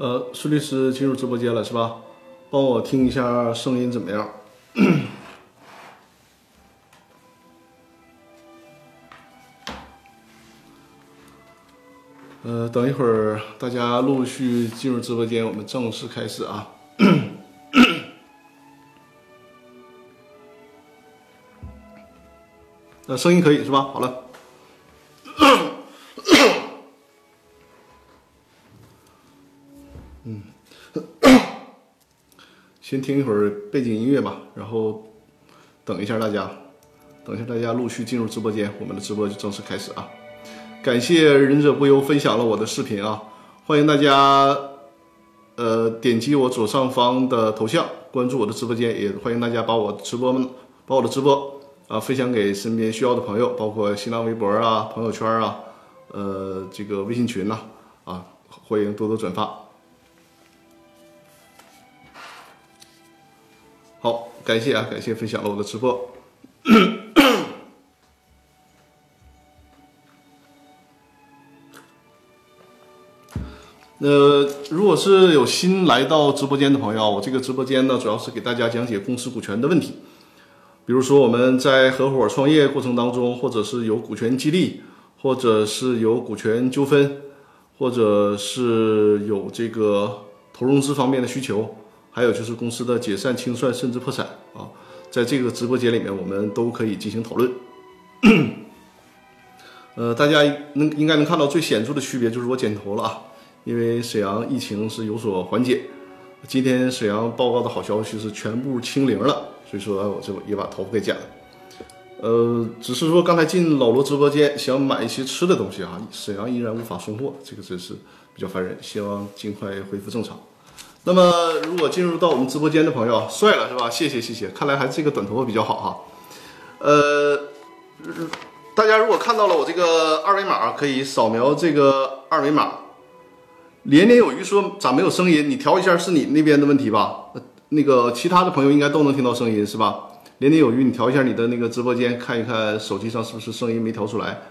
呃，苏律师进入直播间了是吧？帮我听一下声音怎么样？呃，等一会儿大家陆续进入直播间，我们正式开始啊。呃，声音可以是吧？好了。先听一会儿背景音乐吧，然后等一下大家，等一下大家陆续进入直播间，我们的直播就正式开始啊。感谢忍者不忧分享了我的视频啊，欢迎大家呃点击我左上方的头像关注我的直播间，也欢迎大家把我直播把我的直播啊分享给身边需要的朋友，包括新浪微博啊、朋友圈啊、呃这个微信群呐啊，欢迎多多转发。感谢啊，感谢分享了我的直播。呃，如果是有新来到直播间的朋友，我这个直播间呢，主要是给大家讲解公司股权的问题。比如说我们在合伙创业过程当中，或者是有股权激励，或者是有股权纠纷，或者是有这个投融资方面的需求。还有就是公司的解散、清算甚至破产啊，在这个直播间里面，我们都可以进行讨论。呃，大家能应该能看到最显著的区别就是我剪头了啊，因为沈阳疫情是有所缓解。今天沈阳报告的好消息是全部清零了，所以说我就也把头发给剪了。呃，只是说刚才进老罗直播间想买一些吃的东西啊，沈阳依然无法送货，这个真是比较烦人。希望尽快恢复正常。那么，如果进入到我们直播间的朋友，帅了是吧？谢谢谢谢，看来还是这个短头发比较好哈。呃，大家如果看到了我这个二维码，可以扫描这个二维码。连连有余说咋没有声音？你调一下是你那边的问题吧？那个其他的朋友应该都能听到声音是吧？连连有余，你调一下你的那个直播间，看一看手机上是不是声音没调出来。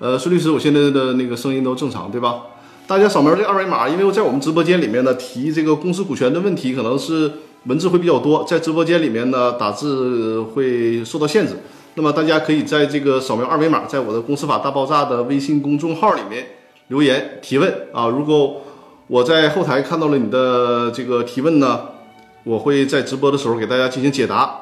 呃，孙律师，我现在的那个声音都正常对吧？大家扫描这二维码，因为在我们直播间里面呢提这个公司股权的问题，可能是文字会比较多，在直播间里面呢打字会受到限制。那么大家可以在这个扫描二维码，在我的公司法大爆炸的微信公众号里面留言提问啊。如果我在后台看到了你的这个提问呢，我会在直播的时候给大家进行解答。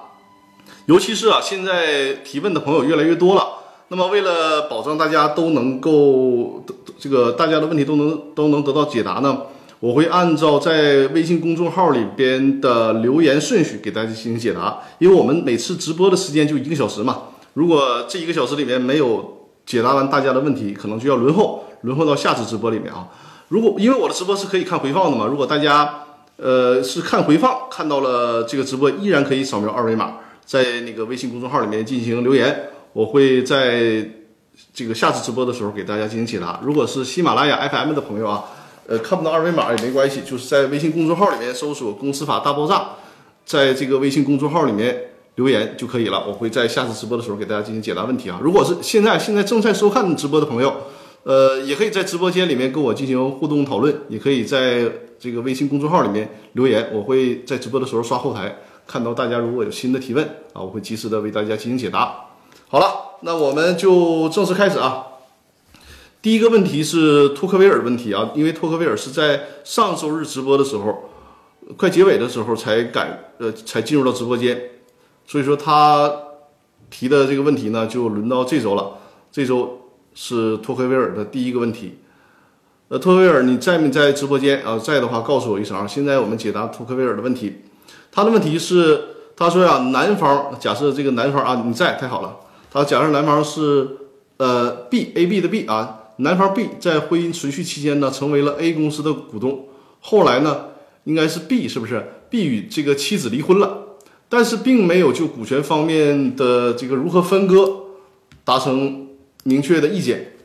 尤其是啊，现在提问的朋友越来越多了。那么，为了保证大家都能够这个大家的问题都能都能得到解答呢，我会按照在微信公众号里边的留言顺序给大家进行解答。因为我们每次直播的时间就一个小时嘛，如果这一个小时里面没有解答完大家的问题，可能就要轮候，轮候到下次直播里面啊。如果因为我的直播是可以看回放的嘛，如果大家呃是看回放看到了这个直播，依然可以扫描二维码，在那个微信公众号里面进行留言。我会在这个下次直播的时候给大家进行解答。如果是喜马拉雅 FM 的朋友啊，呃，看不到二维码也没关系，就是在微信公众号里面搜索“公司法大爆炸”，在这个微信公众号里面留言就可以了。我会在下次直播的时候给大家进行解答问题啊。如果是现在现在正在收看直播的朋友，呃，也可以在直播间里面跟我进行互动讨论，也可以在这个微信公众号里面留言。我会在直播的时候刷后台，看到大家如果有新的提问啊，我会及时的为大家进行解答。好了，那我们就正式开始啊。第一个问题是托克维尔问题啊，因为托克维尔是在上周日直播的时候，快结尾的时候才赶呃才进入到直播间，所以说他提的这个问题呢，就轮到这周了。这周是托克维尔的第一个问题。呃，托克维尔，你在没在直播间啊？在的话，告诉我一声啊。现在我们解答托克维尔的问题。他的问题是，他说呀，男方假设这个男方啊，你在，太好了。他假设男方是呃 B A B 的 B 啊，男方 B 在婚姻存续期间呢，成为了 A 公司的股东。后来呢，应该是 B 是不是？B 与这个妻子离婚了，但是并没有就股权方面的这个如何分割达成明确的意见。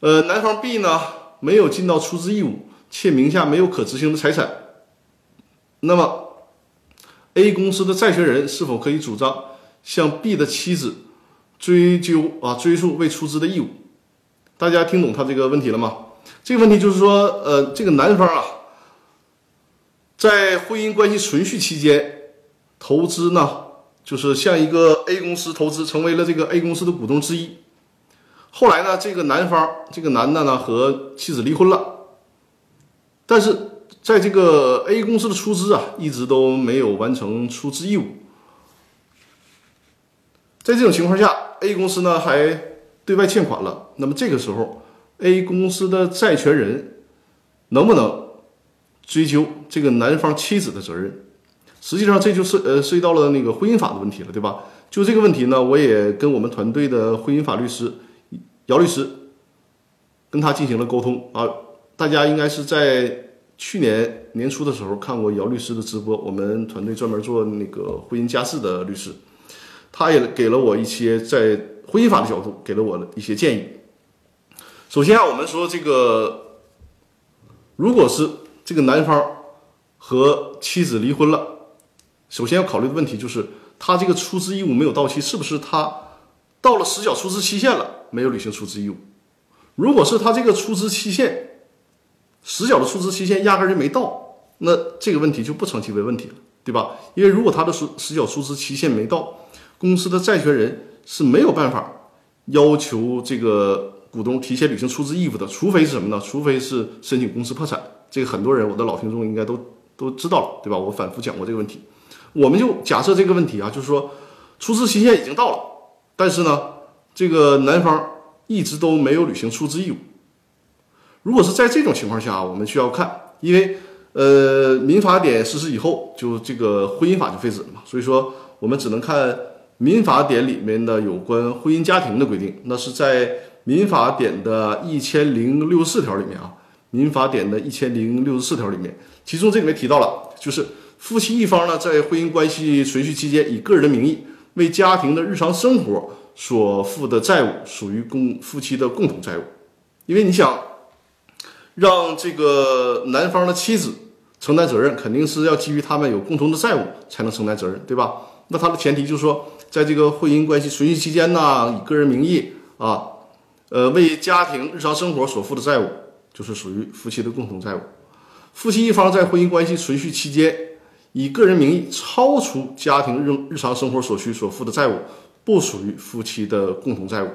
呃，男方 B 呢没有尽到出资义务，且名下没有可执行的财产。那么 A 公司的债权人是否可以主张向 B 的妻子？追究啊，追溯未出资的义务，大家听懂他这个问题了吗？这个问题就是说，呃，这个男方啊，在婚姻关系存续期间，投资呢，就是向一个 A 公司投资，成为了这个 A 公司的股东之一。后来呢，这个男方，这个男的呢和妻子离婚了，但是在这个 A 公司的出资啊，一直都没有完成出资义务。在这种情况下，A 公司呢还对外欠款了，那么这个时候，A 公司的债权人能不能追究这个男方妻子的责任？实际上，这就是呃涉及到了那个婚姻法的问题了，对吧？就这个问题呢，我也跟我们团队的婚姻法律师。姚律师跟他进行了沟通啊，大家应该是在去年年初的时候看过姚律师的直播。我们团队专门做那个婚姻家事的律师，他也给了我一些在婚姻法的角度给了我的一些建议。首先啊，我们说这个，如果是这个男方和妻子离婚了，首先要考虑的问题就是他这个出资义务没有到期，是不是他到了实缴出资期限了？没有履行出资义务，如果是他这个出资期限实缴的出资期限压根就没到，那这个问题就不成其为问题了，对吧？因为如果他的实实缴出资期限没到，公司的债权人是没有办法要求这个股东提前履行出资义务的，除非是什么呢？除非是申请公司破产。这个很多人，我的老听众应该都都知道了，对吧？我反复讲过这个问题。我们就假设这个问题啊，就是说出资期限已经到了，但是呢？这个男方一直都没有履行出资义务。如果是在这种情况下，我们需要看，因为呃，民法典实施以后，就这个婚姻法就废止了嘛，所以说我们只能看民法典里面的有关婚姻家庭的规定。那是在民法典的一千零六十四条里面啊，民法典的一千零六十四条里面，其中这里面提到了，就是夫妻一方呢，在婚姻关系存续期间，以个人的名义为家庭的日常生活。所负的债务属于共夫妻的共同债务，因为你想让这个男方的妻子承担责任，肯定是要基于他们有共同的债务才能承担责任，对吧？那他的前提就是说，在这个婚姻关系存续期间呢，以个人名义啊，呃，为家庭日常生活所负的债务，就是属于夫妻的共同债务。夫妻一方在婚姻关系存续期间，以个人名义超出家庭日日常生活所需所负的债务。不属于夫妻的共同债务，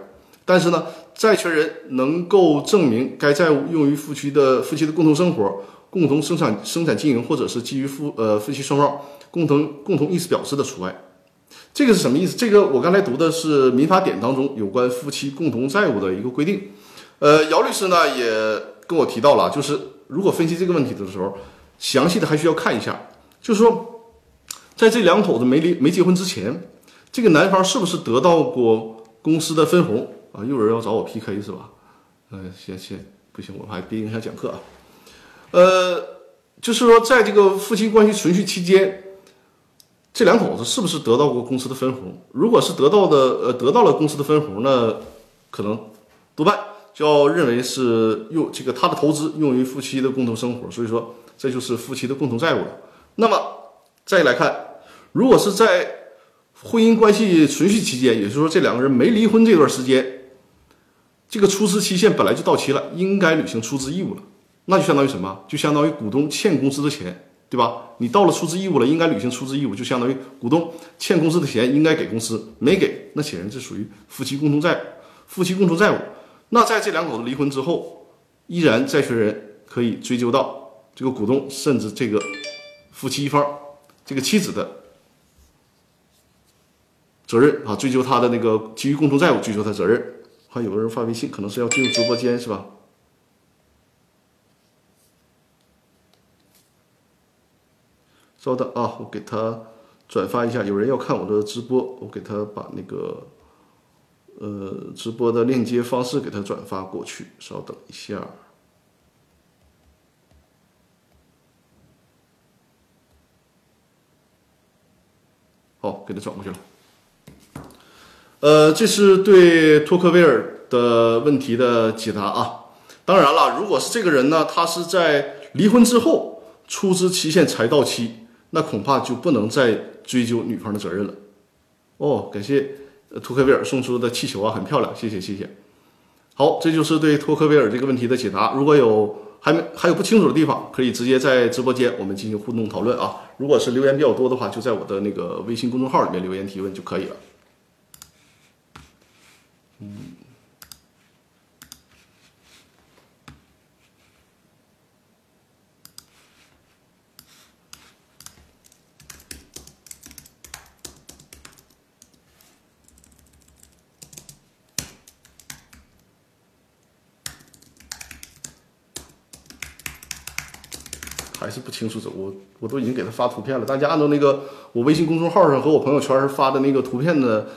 但是呢，债权人能够证明该债务用于夫妻的夫妻的共同生活、共同生产生产经营，或者是基于夫呃夫妻双方共同共同意思表示的除外。这个是什么意思？这个我刚才读的是民法典当中有关夫妻共同债务的一个规定。呃，姚律师呢也跟我提到了，就是如果分析这个问题的时候，详细的还需要看一下，就是说在这两口子没离没结婚之前。这个男方是不是得到过公司的分红啊？又有人要找我 PK 是吧？嗯，先先不行，我还别影响讲课啊。呃，就是说，在这个夫妻关系存续期间，这两口子是不是得到过公司的分红？如果是得到的，呃，得到了公司的分红，那可能多半就要认为是用这个他的投资用于夫妻的共同生活，所以说这就是夫妻的共同债务了。那么再来看，如果是在婚姻关系存续期间，也就是说这两个人没离婚这段时间，这个出资期限本来就到期了，应该履行出资义务了。那就相当于什么？就相当于股东欠公司的钱，对吧？你到了出资义务了，应该履行出资义务，就相当于股东欠公司的钱应该给公司，没给，那显然这属于夫妻共同债务，夫妻共同债务。那在这两口子离婚之后，依然债权人可以追究到这个股东，甚至这个夫妻一方，这个妻子的。责任啊，追究他的那个基于共同债务追究他责任。还有个人发微信，可能是要进入直播间是吧？稍等啊，我给他转发一下。有人要看我的直播，我给他把那个呃直播的链接方式给他转发过去。稍等一下，好，给他转过去了。呃，这是对托克维尔的问题的解答啊。当然了，如果是这个人呢，他是在离婚之后出资期限才到期，那恐怕就不能再追究女方的责任了。哦，感谢托克维尔送出的气球啊，很漂亮，谢谢谢谢。好，这就是对托克维尔这个问题的解答。如果有还没还有不清楚的地方，可以直接在直播间我们进行互动讨论啊。如果是留言比较多的话，就在我的那个微信公众号里面留言提问就可以了。嗯。还是不清楚，我我都已经给他发图片了。大家按照那个我微信公众号上和我朋友圈发的那个图片的，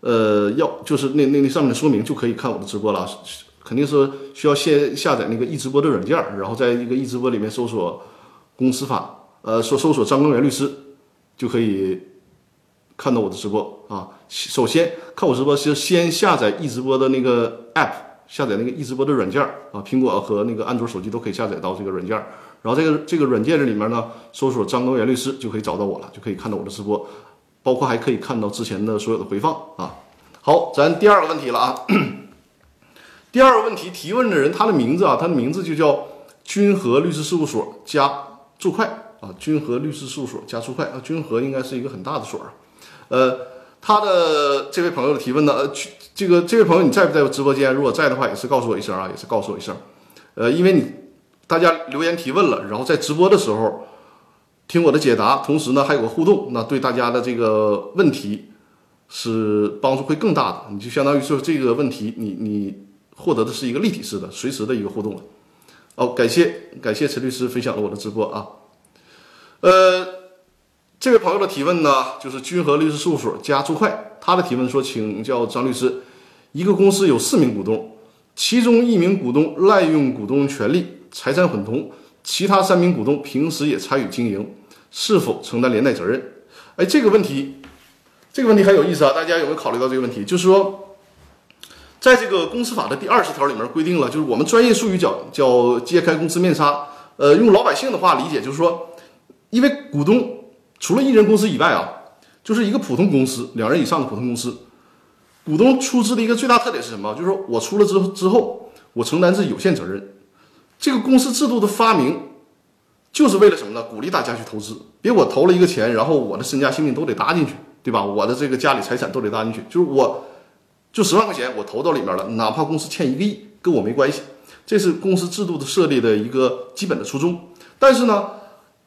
呃，要就是那那那上面的说明就可以看我的直播了。肯定是需要先下载那个易直播的软件，然后在一个易直播里面搜索公司法，呃，搜搜索张根源律师，就可以看到我的直播啊。首先看我直播是先下载易直播的那个 app，下载那个易直播的软件啊，苹果和那个安卓手机都可以下载到这个软件。然后这个这个软件这里面呢，搜索张高原律师就可以找到我了，就可以看到我的直播，包括还可以看到之前的所有的回放啊。好，咱第二个问题了啊。第二个问题提问的人他的名字啊，他的名字就叫君和律师事务所加注会啊，君和律师事务所加注会啊，君和应该是一个很大的所啊。呃，他的这位朋友的提问呢，呃，这个这位朋友你在不在直播间？如果在的话，也是告诉我一声啊，也是告诉我一声。呃，因为你。大家留言提问了，然后在直播的时候听我的解答，同时呢还有个互动，那对大家的这个问题是帮助会更大的。你就相当于说这个问题，你你获得的是一个立体式的、随时的一个互动了。哦，感谢感谢陈律师分享了我的直播啊。呃，这位朋友的提问呢，就是君和律师事务所加朱快，他的提问说，请教张律师，一个公司有四名股东，其中一名股东滥用股东权利。财产混同，其他三名股东平时也参与经营，是否承担连带责任？哎，这个问题，这个问题很有意思啊！大家有没有考虑到这个问题？就是说，在这个公司法的第二十条里面规定了，就是我们专业术语叫叫揭开公司面纱。呃，用老百姓的话理解，就是说，因为股东除了一人公司以外啊，就是一个普通公司，两人以上的普通公司，股东出资的一个最大特点是什么？就是说我出了之之后，我承担是有限责任。这个公司制度的发明，就是为了什么呢？鼓励大家去投资，别我投了一个钱，然后我的身家性命都得搭进去，对吧？我的这个家里财产都得搭进去，就是我，就十万块钱我投到里面了，哪怕公司欠一个亿，跟我没关系。这是公司制度的设立的一个基本的初衷。但是呢，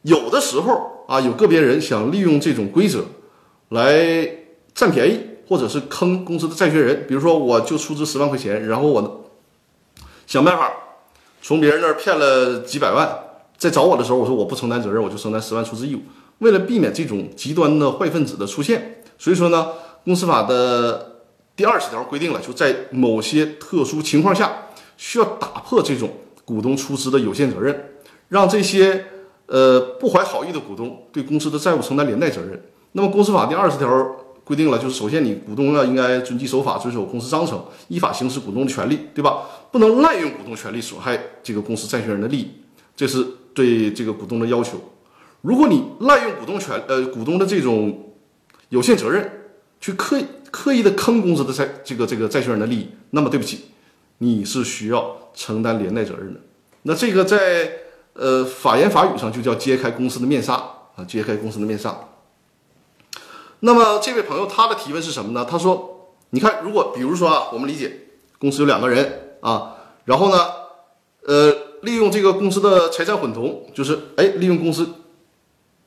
有的时候啊，有个别人想利用这种规则来占便宜，或者是坑公司的债权人。比如说，我就出资十万块钱，然后我想办法。从别人那儿骗了几百万，在找我的时候，我说我不承担责任，我就承担十万出资义务。为了避免这种极端的坏分子的出现，所以说呢，公司法的第二十条规定了，就在某些特殊情况下，需要打破这种股东出资的有限责任，让这些呃不怀好意的股东对公司的债务承担连带责任。那么，公司法第二十条。规定了，就是首先你股东要应该遵纪守法，遵守公司章程，依法行使股东的权利，对吧？不能滥用股东权利损害这个公司债权人的利益，这是对这个股东的要求。如果你滥用股东权，呃，股东的这种有限责任，去刻意刻意的坑公司的债这个这个债权人的利益，那么对不起，你是需要承担连带责任的。那这个在呃法言法语上就叫揭开公司的面纱啊，揭开公司的面纱。那么这位朋友他的提问是什么呢？他说：“你看，如果比如说啊，我们理解公司有两个人啊，然后呢，呃，利用这个公司的财产混同，就是哎，利用公司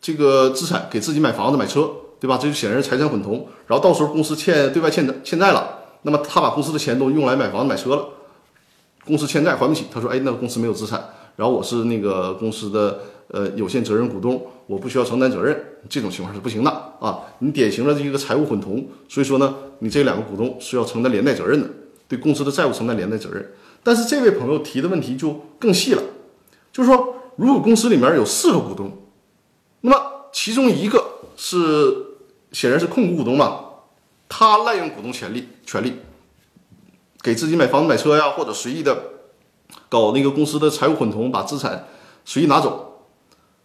这个资产给自己买房子、买车，对吧？这就显然是财产混同。然后到时候公司欠对外欠债欠债了，那么他把公司的钱都用来买房子、买车了，公司欠债还不起。他说：哎，那个公司没有资产，然后我是那个公司的呃有限责任股东。”我不需要承担责任，这种情况是不行的啊！你典型的这个财务混同，所以说呢，你这两个股东是要承担连带责任的，对公司的债务承担连带责任。但是这位朋友提的问题就更细了，就是说，如果公司里面有四个股东，那么其中一个是显然是控股股东嘛，他滥用股东权利权利，给自己买房子买车呀，或者随意的搞那个公司的财务混同，把资产随意拿走。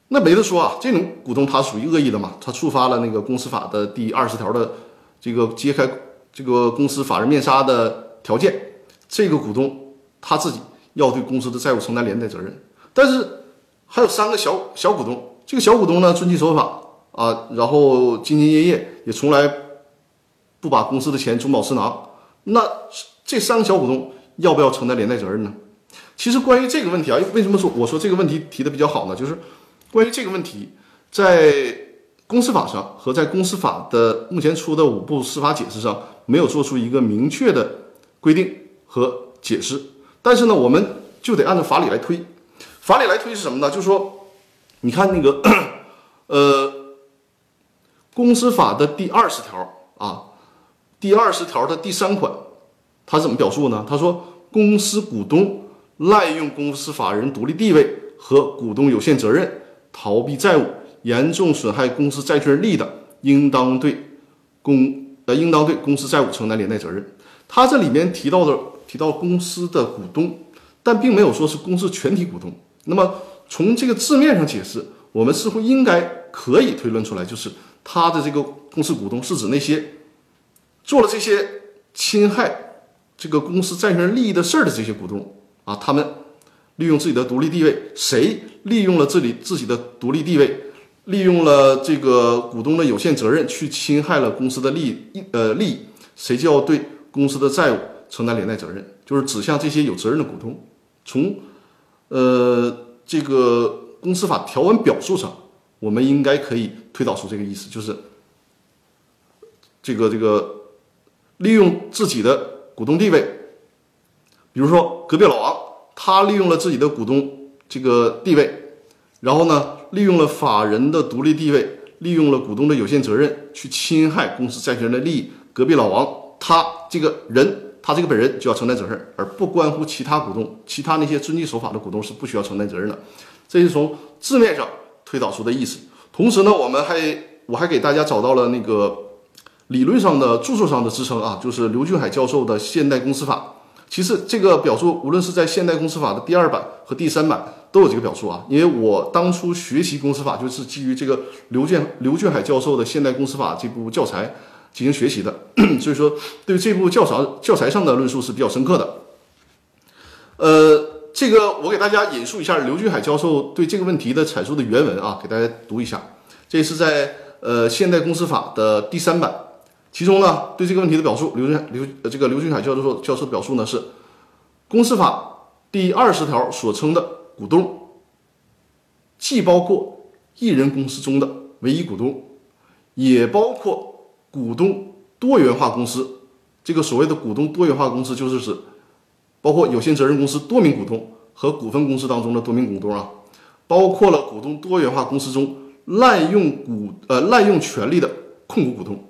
那没得说啊，这种股东他属于恶意的嘛，他触发了那个公司法的第二十条的这个揭开这个公司法人面纱的条件，这个股东他自己要对公司的债务承担连带责任。但是还有三个小小股东，这个小股东呢遵纪守法啊，然后兢兢业业，也从来不把公司的钱中饱私囊。那这三个小股东要不要承担连带责任呢？其实关于这个问题啊，为什么说我说这个问题提的比较好呢？就是关于这个问题，在公司法上和在公司法的目前出的五部司法解释上，没有做出一个明确的规定和解释。但是呢，我们就得按照法理来推。法理来推是什么呢？就是说，你看那个呃，公司法的第二十条啊，第二十条的第三款，它怎么表述呢？他说，公司股东滥用公司法人独立地位和股东有限责任，逃避债务，严重损害公司债权人利益的，应当对公呃应当对公司债务承担连带责任。他这里面提到的提到公司的股东，但并没有说是公司全体股东。那么从这个字面上解释，我们似乎应该可以推论出来，就是他的这个公司股东是指那些做了这些侵害这个公司债权人利益的事儿的这些股东啊，他们利用自己的独立地位，谁利用了自己自己的独立地位，利用了这个股东的有限责任去侵害了公司的利益，呃利益，谁就要对公司的债务承担连带责任，就是指向这些有责任的股东。从呃，这个公司法条文表述上，我们应该可以推导出这个意思，就是这个这个利用自己的股东地位，比如说隔壁老王，他利用了自己的股东这个地位，然后呢，利用了法人的独立地位，利用了股东的有限责任去侵害公司债权人的利益。隔壁老王他这个人。他这个本人就要承担责任，而不关乎其他股东，其他那些遵纪守法的股东是不需要承担责任的。这是从字面上推导出的意思。同时呢，我们还我还给大家找到了那个理论上的著作上的支撑啊，就是刘俊海教授的《现代公司法》。其实这个表述无论是在《现代公司法》的第二版和第三版都有这个表述啊。因为我当初学习公司法就是基于这个刘建刘俊海教授的《现代公司法》这部教材。进行学习的，所以说对这部教材教材上的论述是比较深刻的。呃，这个我给大家引述一下刘俊海教授对这个问题的阐述的原文啊，给大家读一下。这是在呃《现代公司法》的第三版，其中呢对这个问题的表述，刘俊刘这个刘俊海教授教授的表述呢是：公司法第二十条所称的股东，既包括一人公司中的唯一股东，也包括。股东多元化公司，这个所谓的股东多元化公司，就是指包括有限责任公司多名股东和股份公司当中的多名股东啊，包括了股东多元化公司中滥用股呃滥用权利的控股股东。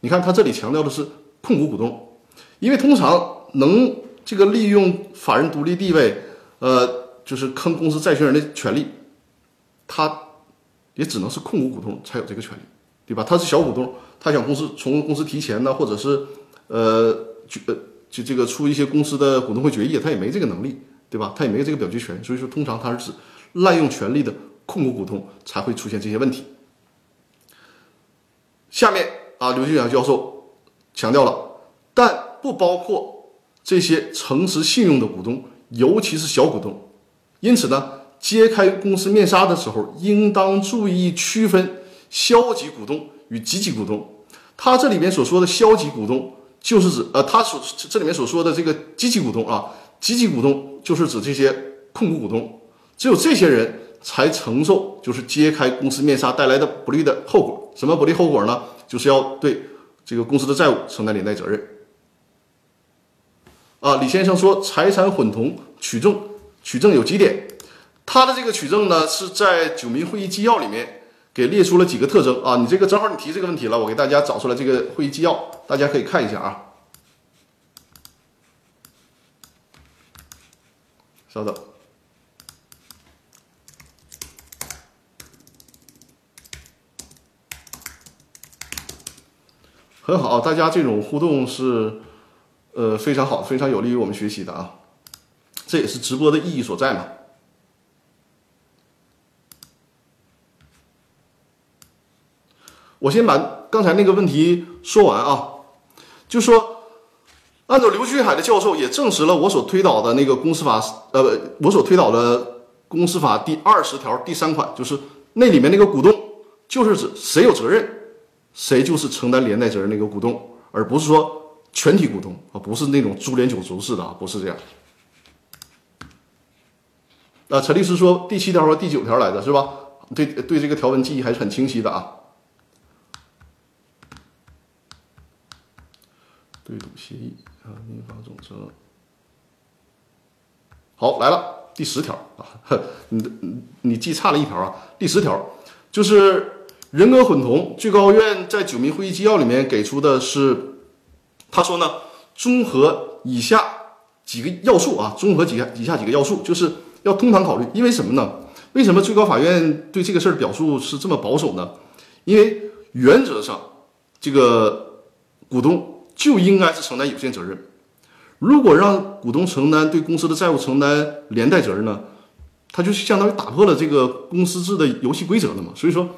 你看他这里强调的是控股股东，因为通常能这个利用法人独立地位，呃，就是坑公司债权人的权利，他也只能是控股股东才有这个权利，对吧？他是小股东。他想公司从公司提钱呢，或者是，呃，就呃就这个出一些公司的股东会决议，他也没这个能力，对吧？他也没这个表决权，所以说通常他是指滥用权力的控股股东才会出现这些问题。下面啊，刘俊阳教授强调了，但不包括这些诚实信用的股东，尤其是小股东。因此呢，揭开公司面纱的时候，应当注意区分消极股东。与积极股东，他这里面所说的消极股东，就是指呃，他所这里面所说的这个积极股东啊，积极股东就是指这些控股股东，只有这些人才承受就是揭开公司面纱带来的不利的后果。什么不利后果呢？就是要对这个公司的债务承担连带责任。啊，李先生说财产混同取证，取证有几点，他的这个取证呢是在九民会议纪要里面。给列出了几个特征啊！你这个正好你提这个问题了，我给大家找出来这个会议纪要，大家可以看一下啊。稍等，很好，大家这种互动是呃非常好，非常有利于我们学习的啊。这也是直播的意义所在嘛。我先把刚才那个问题说完啊，就说，按照刘俊海的教授也证实了我所推导的那个公司法，呃，我所推导的公司法第二十条第三款，就是那里面那个股东，就是指谁有责任，谁就是承担连带责任那个股东，而不是说全体股东啊，不是那种株连九族式的啊，不是这样。啊，陈律师说第七条和第九条来的是吧？对对，这个条文记忆还是很清晰的啊。对赌协议啊，民法总则。好，来了第十条啊，你你你记差了一条啊。第十条就是人格混同，最高院在九民会议纪要里面给出的是，他说呢，综合以下几个要素啊，综合几下以下几个要素，就是要通盘考虑。因为什么呢？为什么最高法院对这个事儿表述是这么保守呢？因为原则上，这个股东就应该是承担有限责任。如果让股东承担对公司的债务承担连带责任呢，他就相当于打破了这个公司制的游戏规则了嘛。所以说，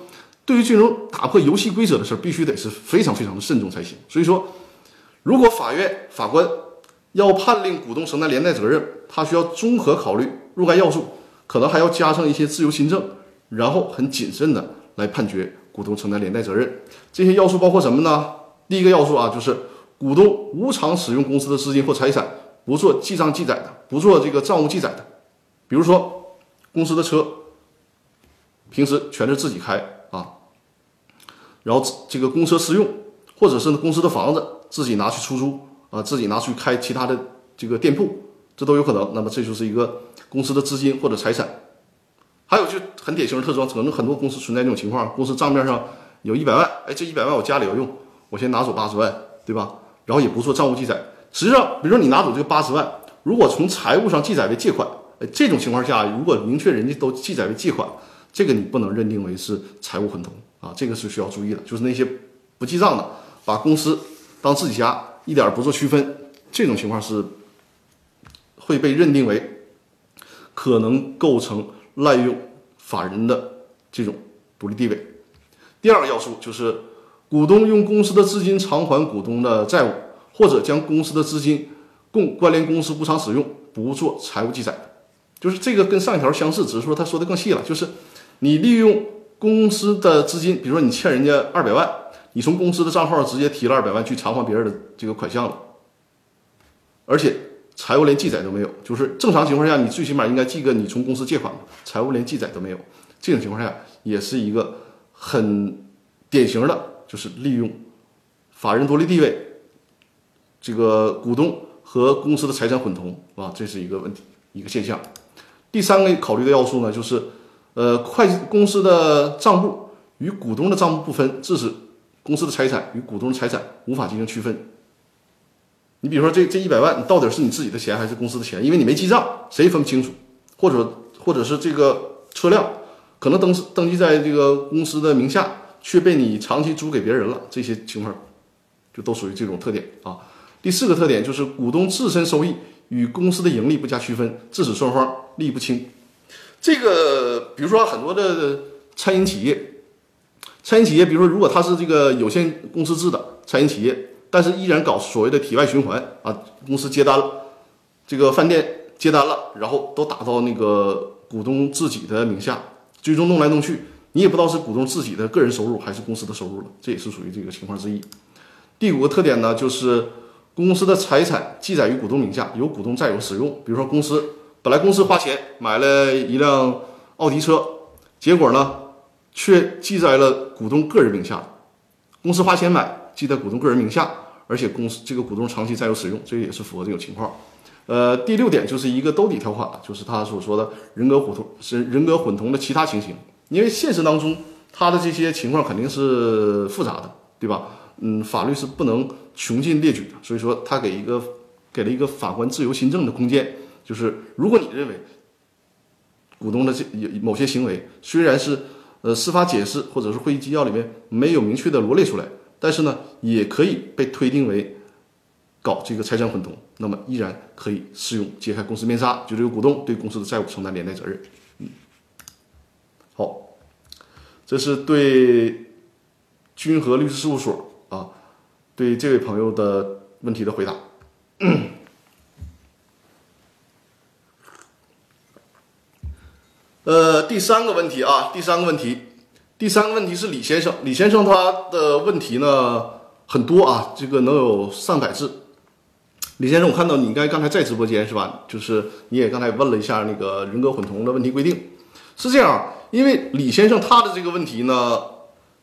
对于这种打破游戏规则的事儿，必须得是非常非常的慎重才行。所以说，如果法院法官要判令股东承担连带责任，他需要综合考虑若干要素，可能还要加上一些自由新政，然后很谨慎的来判决股东承担连带责任。这些要素包括什么呢？第一个要素啊，就是。股东无偿使用公司的资金或财产，不做记账记载的，不做这个账务记载的，比如说公司的车，平时全是自己开，然后这个公车私用，或者是公司的房子自己拿去出租啊，自己拿去开其他的这个店铺，这都有可能。那么这就是一个公司的资金或者财产。还有就很典型的特征，可能很多公司存在这种情况：公司账面上有一百万，哎，这一百万我家里要用，我先拿走八十万，对吧？然后也不做账务记载，实际上，比如说你拿走这个八十万，如果从财务上记载为借款，哎，这种情况下，如果明确人家都记载为借款，这个你不能认定为是财务混同啊，这个是需要注意的。就是那些不记账的，把公司当自己家，一点不做区分，这种情况是会被认定为可能构成滥用法人的这种独立地位。第二个要素就是。股东用公司的资金偿还股东的债务，或者将公司的资金供关联公司无偿使用，不做财务记载，就是这个跟上一条相似，只是说他说的更细了。就是你利用公司的资金，比如说你欠人家二百万，你从公司的账号直接提了二百万去偿还别人的这个款项了，而且财务连记载都没有。就是正常情况下，你最起码应该记个你从公司借款财务连记载都没有。这种情况下也是一个很典型的。就是利用法人独立地位，这个股东和公司的财产混同啊，这是一个问题，一个现象。第三个考虑的要素呢，就是呃，会计公司的账簿与股东的账簿不分，致使公司的财产与股东的财产无法进行区分。你比如说，这这一百万，你到底是你自己的钱还是公司的钱？因为你没记账，谁也分不清楚。或者或者是这个车辆可能登登记在这个公司的名下。却被你长期租给别人了，这些情况就都属于这种特点啊。第四个特点就是股东自身收益与公司的盈利不加区分，致使双方利益不清。这个比如说很多的餐饮企业，餐饮企业，比如说如果它是这个有限公司制的餐饮企业，但是依然搞所谓的体外循环啊，公司接单了，这个饭店接单了，然后都打到那个股东自己的名下，最终弄来弄去。你也不知道是股东自己的个人收入还是公司的收入了，这也是属于这个情况之一。第五个特点呢，就是公司的财产记载于股东名下，由股东占有使用。比如说，公司本来公司花钱买了一辆奥迪车，结果呢却记在了股东个人名下。公司花钱买，记在股东个人名下，而且公司这个股东长期占有使用，这也是符合这种情况。呃，第六点就是一个兜底条款，就是他所说的人格混同是人格混同的其他情形。因为现实当中，他的这些情况肯定是复杂的，对吧？嗯，法律是不能穷尽列举的，所以说他给一个给了一个法官自由新政的空间，就是如果你认为股东的这有某些行为虽然是呃司法解释或者是会议纪要里面没有明确的罗列出来，但是呢也可以被推定为搞这个财产混同，那么依然可以适用揭开公司面纱，就这个股东对公司的债务承担连带责任。嗯好，这是对君和律师事务所啊，对这位朋友的问题的回答。呃，第三个问题啊，第三个问题，第三个问题是李先生，李先生他的问题呢很多啊，这个能有上百字。李先生，我看到你应该刚才在直播间是吧？就是你也刚才问了一下那个人格混同的问题规定，是这样，因为李先生他的这个问题呢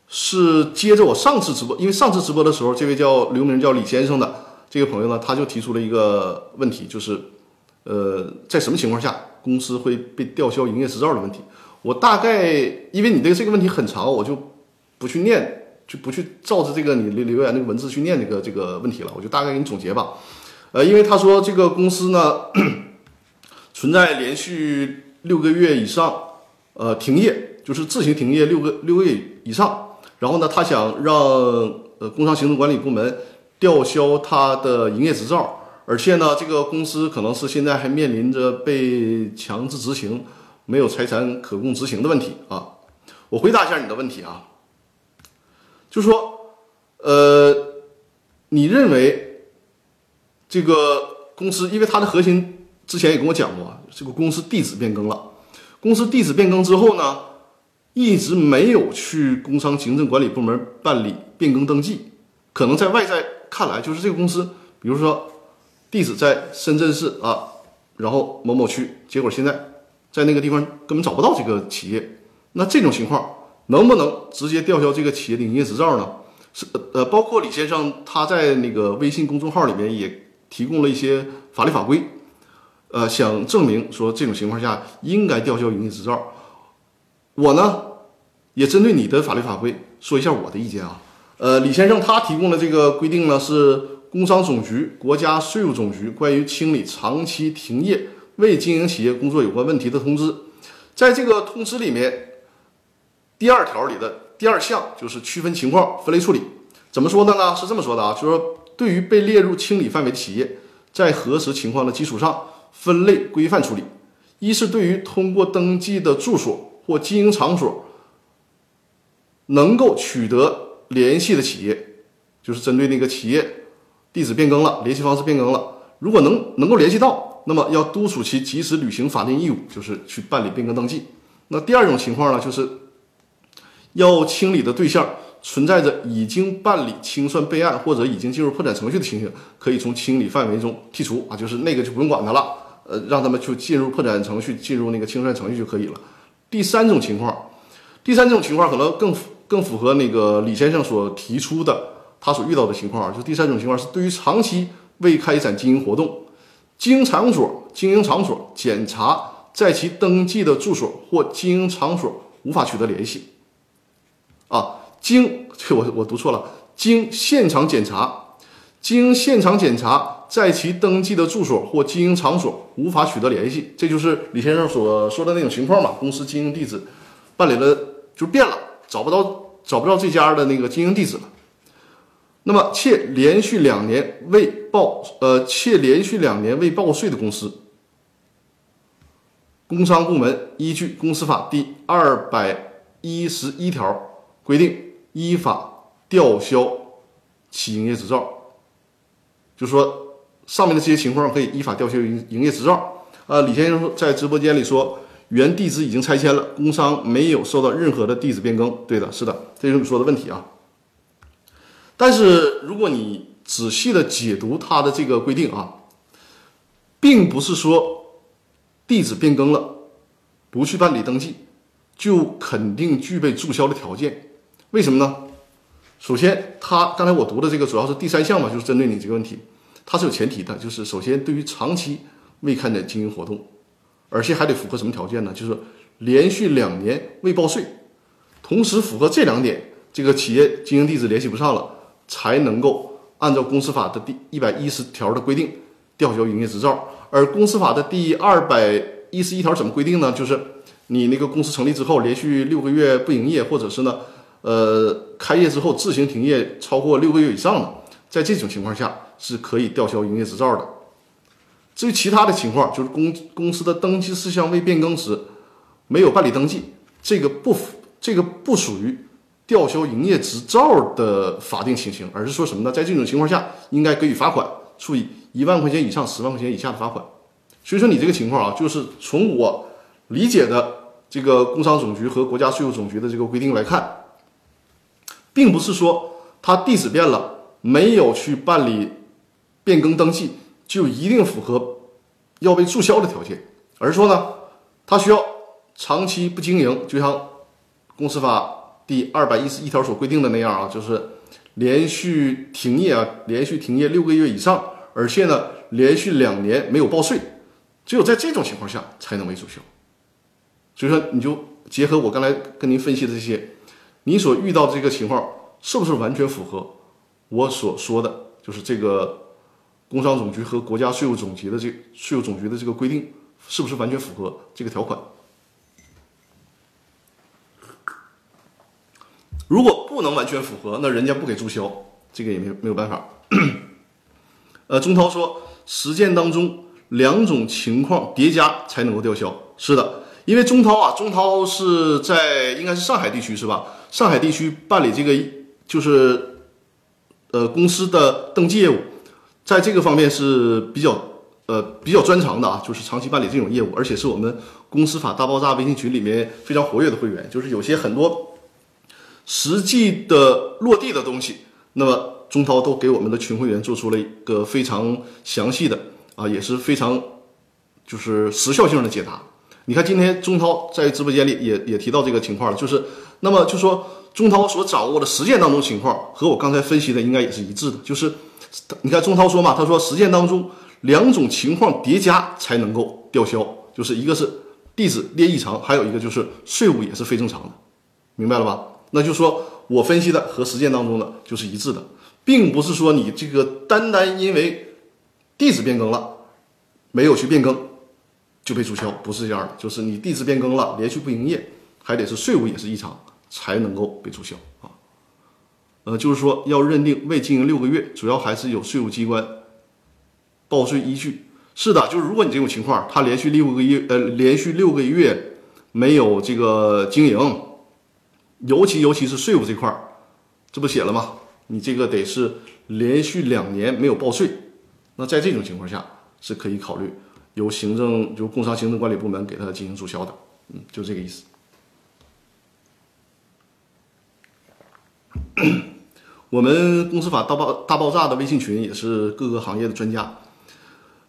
是接着我上次直播，因为上次直播的时候，这位叫刘名叫李先生的这个朋友呢，他就提出了一个问题，就是呃，在什么情况下公司会被吊销营业执照的问题。我大概因为你的这个问题很长，我就不去念，就不去照着这个你留留言那个文字去念这个这个问题了，我就大概给你总结吧。呃，因为他说这个公司呢 存在连续六个月以上呃停业，就是自行停业六个六个月以上，然后呢，他想让呃工商行政管理部门吊销他的营业执照，而且呢，这个公司可能是现在还面临着被强制执行没有财产可供执行的问题啊。我回答一下你的问题啊，就说呃，你认为？这个公司，因为它的核心之前也跟我讲过，这个公司地址变更了。公司地址变更之后呢，一直没有去工商行政管理部门办理变更登记。可能在外在看来，就是这个公司，比如说地址在深圳市啊，然后某某区，结果现在在那个地方根本找不到这个企业。那这种情况能不能直接吊销这个企业的营业执照呢？是呃，包括李先生他在那个微信公众号里面也。提供了一些法律法规，呃，想证明说这种情况下应该吊销营业执照。我呢也针对你的法律法规说一下我的意见啊。呃，李先生他提供的这个规定呢是工商总局、国家税务总局关于清理长期停业未经营企业工作有关问题的通知。在这个通知里面，第二条里的第二项就是区分情况分类处理。怎么说的呢？是这么说的啊，就是说。对于被列入清理范围的企业，在核实情况的基础上分类规范处理。一是对于通过登记的住所或经营场所能够取得联系的企业，就是针对那个企业地址变更了，联系方式变更了，如果能能够联系到，那么要督促其及时履行法定义务，就是去办理变更登记。那第二种情况呢，就是要清理的对象。存在着已经办理清算备案或者已经进入破产程序的情形，可以从清理范围中剔除啊，就是那个就不用管它了，呃，让他们去进入破产程序，进入那个清算程序就可以了。第三种情况，第三种情况可能更更符合那个李先生所提出的他所遇到的情况啊，就第三种情况是对于长期未开展经营活动，经营场所经营场所检查在其登记的住所或经营场所无法取得联系，啊。经 这我我读错了，经现场检查，经现场检查，在其登记的住所或经营场所无法取得联系，这就是李先生所说的那种情况嘛？公司经营地址办理了就变了，找不到找不到这家的那个经营地址了。那么，且连续两年未报呃，且连续两年未报税的公司，工商部门依据公司法第二百一十一条规定。依法吊销其营业执照，就说上面的这些情况可以依法吊销营营业执照。啊，李先生在直播间里说，原地址已经拆迁了，工商没有受到任何的地址变更。对的，是的，这就是你说的问题啊。但是如果你仔细的解读他的这个规定啊，并不是说地址变更了，不去办理登记，就肯定具备注销的条件。为什么呢？首先，他刚才我读的这个主要是第三项嘛，就是针对你这个问题，它是有前提的，就是首先对于长期未开展经营活动，而且还得符合什么条件呢？就是连续两年未报税，同时符合这两点，这个企业经营地址联系不上了，才能够按照公司法的第一百一十条的规定吊销营业执照。而公司法的第二百一十一条怎么规定呢？就是你那个公司成立之后连续六个月不营业，或者是呢？呃，开业之后自行停业超过六个月以上的，在这种情况下是可以吊销营业执照的。至于其他的情况，就是公公司的登记事项未变更时没有办理登记，这个不符，这个不属于吊销营业执照的法定情形，而是说什么呢？在这种情况下，应该给予罚款，处以一万块钱以上十万块钱以下的罚款。所以说你这个情况啊，就是从我理解的这个工商总局和国家税务总局的这个规定来看，并不是说他地址变了，没有去办理变更登记，就一定符合要被注销的条件，而是说呢，他需要长期不经营，就像公司法第二百一十一条所规定的那样啊，就是连续停业啊，连续停业六个月以上，而且呢，连续两年没有报税，只有在这种情况下才能为注销。所以说，你就结合我刚才跟您分析的这些，你所遇到的这个情况，是不是完全符合我所说的，就是这个工商总局和国家税务总局的这税务总局的这个规定，是不是完全符合这个条款？如果不能完全符合，那人家不给注销，这个也没没有办法。呃，钟涛说，实践当中两种情况叠加才能够吊销，是的。因为钟涛啊，钟涛是在应该是上海地区是吧？上海地区办理这个就是呃公司的登记业务，在这个方面是比较呃比较专长的啊，就是长期办理这种业务，而且是我们公司法大爆炸微信群里面非常活跃的会员，就是有些很多实际的落地的东西，那么中涛都给我们的群会员做出了一个非常详细的啊，也是非常就是时效性的解答。你看，今天钟涛在直播间里也也提到这个情况了，就是那么就说钟涛所掌握的实践当中情况和我刚才分析的应该也是一致的，就是你看钟涛说嘛，他说实践当中两种情况叠加才能够吊销，就是一个是地址列异常，还有一个就是税务也是非正常的，明白了吧？那就说我分析的和实践当中的就是一致的，并不是说你这个单单因为地址变更了，没有去变更。就被注销，不是这样的，就是你地址变更了，连续不营业，还得是税务也是异常，才能够被注销啊。呃，就是说要认定未经营六个月，主要还是有税务机关报税依据。是的，就是如果你这种情况，他连续六个月，呃，连续六个月没有这个经营，尤其尤其是税务这块儿，这不写了吗？你这个得是连续两年没有报税，那在这种情况下是可以考虑。由行政，就工商行政管理部门给他进行注销的，嗯，就这个意思。我们公司法大爆大爆炸的微信群也是各个行业的专家。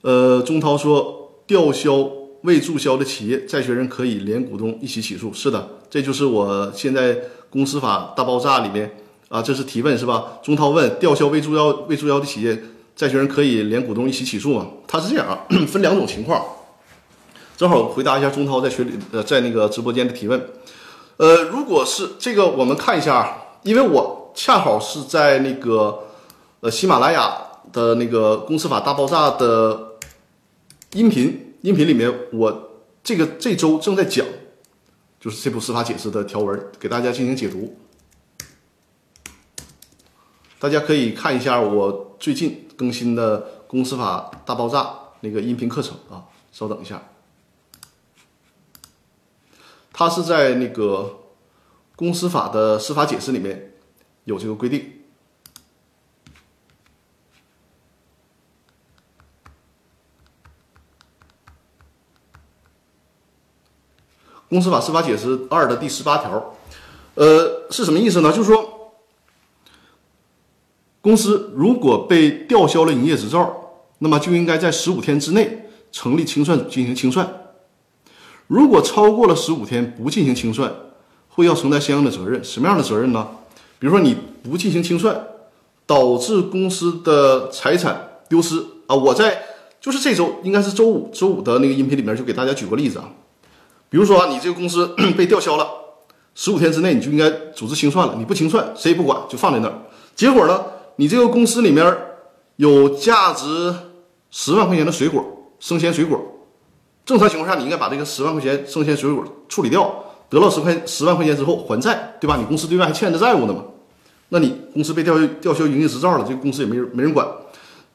呃，钟涛说，吊销未注销的企业，债权人可以连股东一起起诉。是的，这就是我现在公司法大爆炸里面啊，这是提问是吧？钟涛问，吊销未注销未注销的企业。债权人可以连股东一起起诉吗？他是这样啊，分两种情况。正好回答一下钟涛在群里呃在那个直播间的提问。呃，如果是这个，我们看一下，因为我恰好是在那个呃喜马拉雅的那个公司法大爆炸的音频音频里面，我这个这周正在讲，就是这部司法解释的条文，给大家进行解读。大家可以看一下我最近。更新的公司法大爆炸那个音频课程啊，稍等一下，它是在那个公司法的司法解释里面有这个规定。公司法司法解释二的第十八条，呃，是什么意思呢？就是说。公司如果被吊销了营业执照，那么就应该在十五天之内成立清算组进行清算。如果超过了十五天不进行清算，会要承担相应的责任。什么样的责任呢？比如说你不进行清算，导致公司的财产丢失啊！我在就是这周应该是周五，周五的那个音频里面就给大家举个例子啊。比如说啊，你这个公司 被吊销了，十五天之内你就应该组织清算了。你不清算，谁也不管，就放在那儿。结果呢？你这个公司里面有价值十万块钱的水果，生鲜水果，正常情况下你应该把这个十万块钱生鲜水果处理掉，得到十块十万块钱之后还债，对吧？你公司对外还欠着债务呢嘛？那你公司被吊吊销营业执照了，这个公司也没人没人管，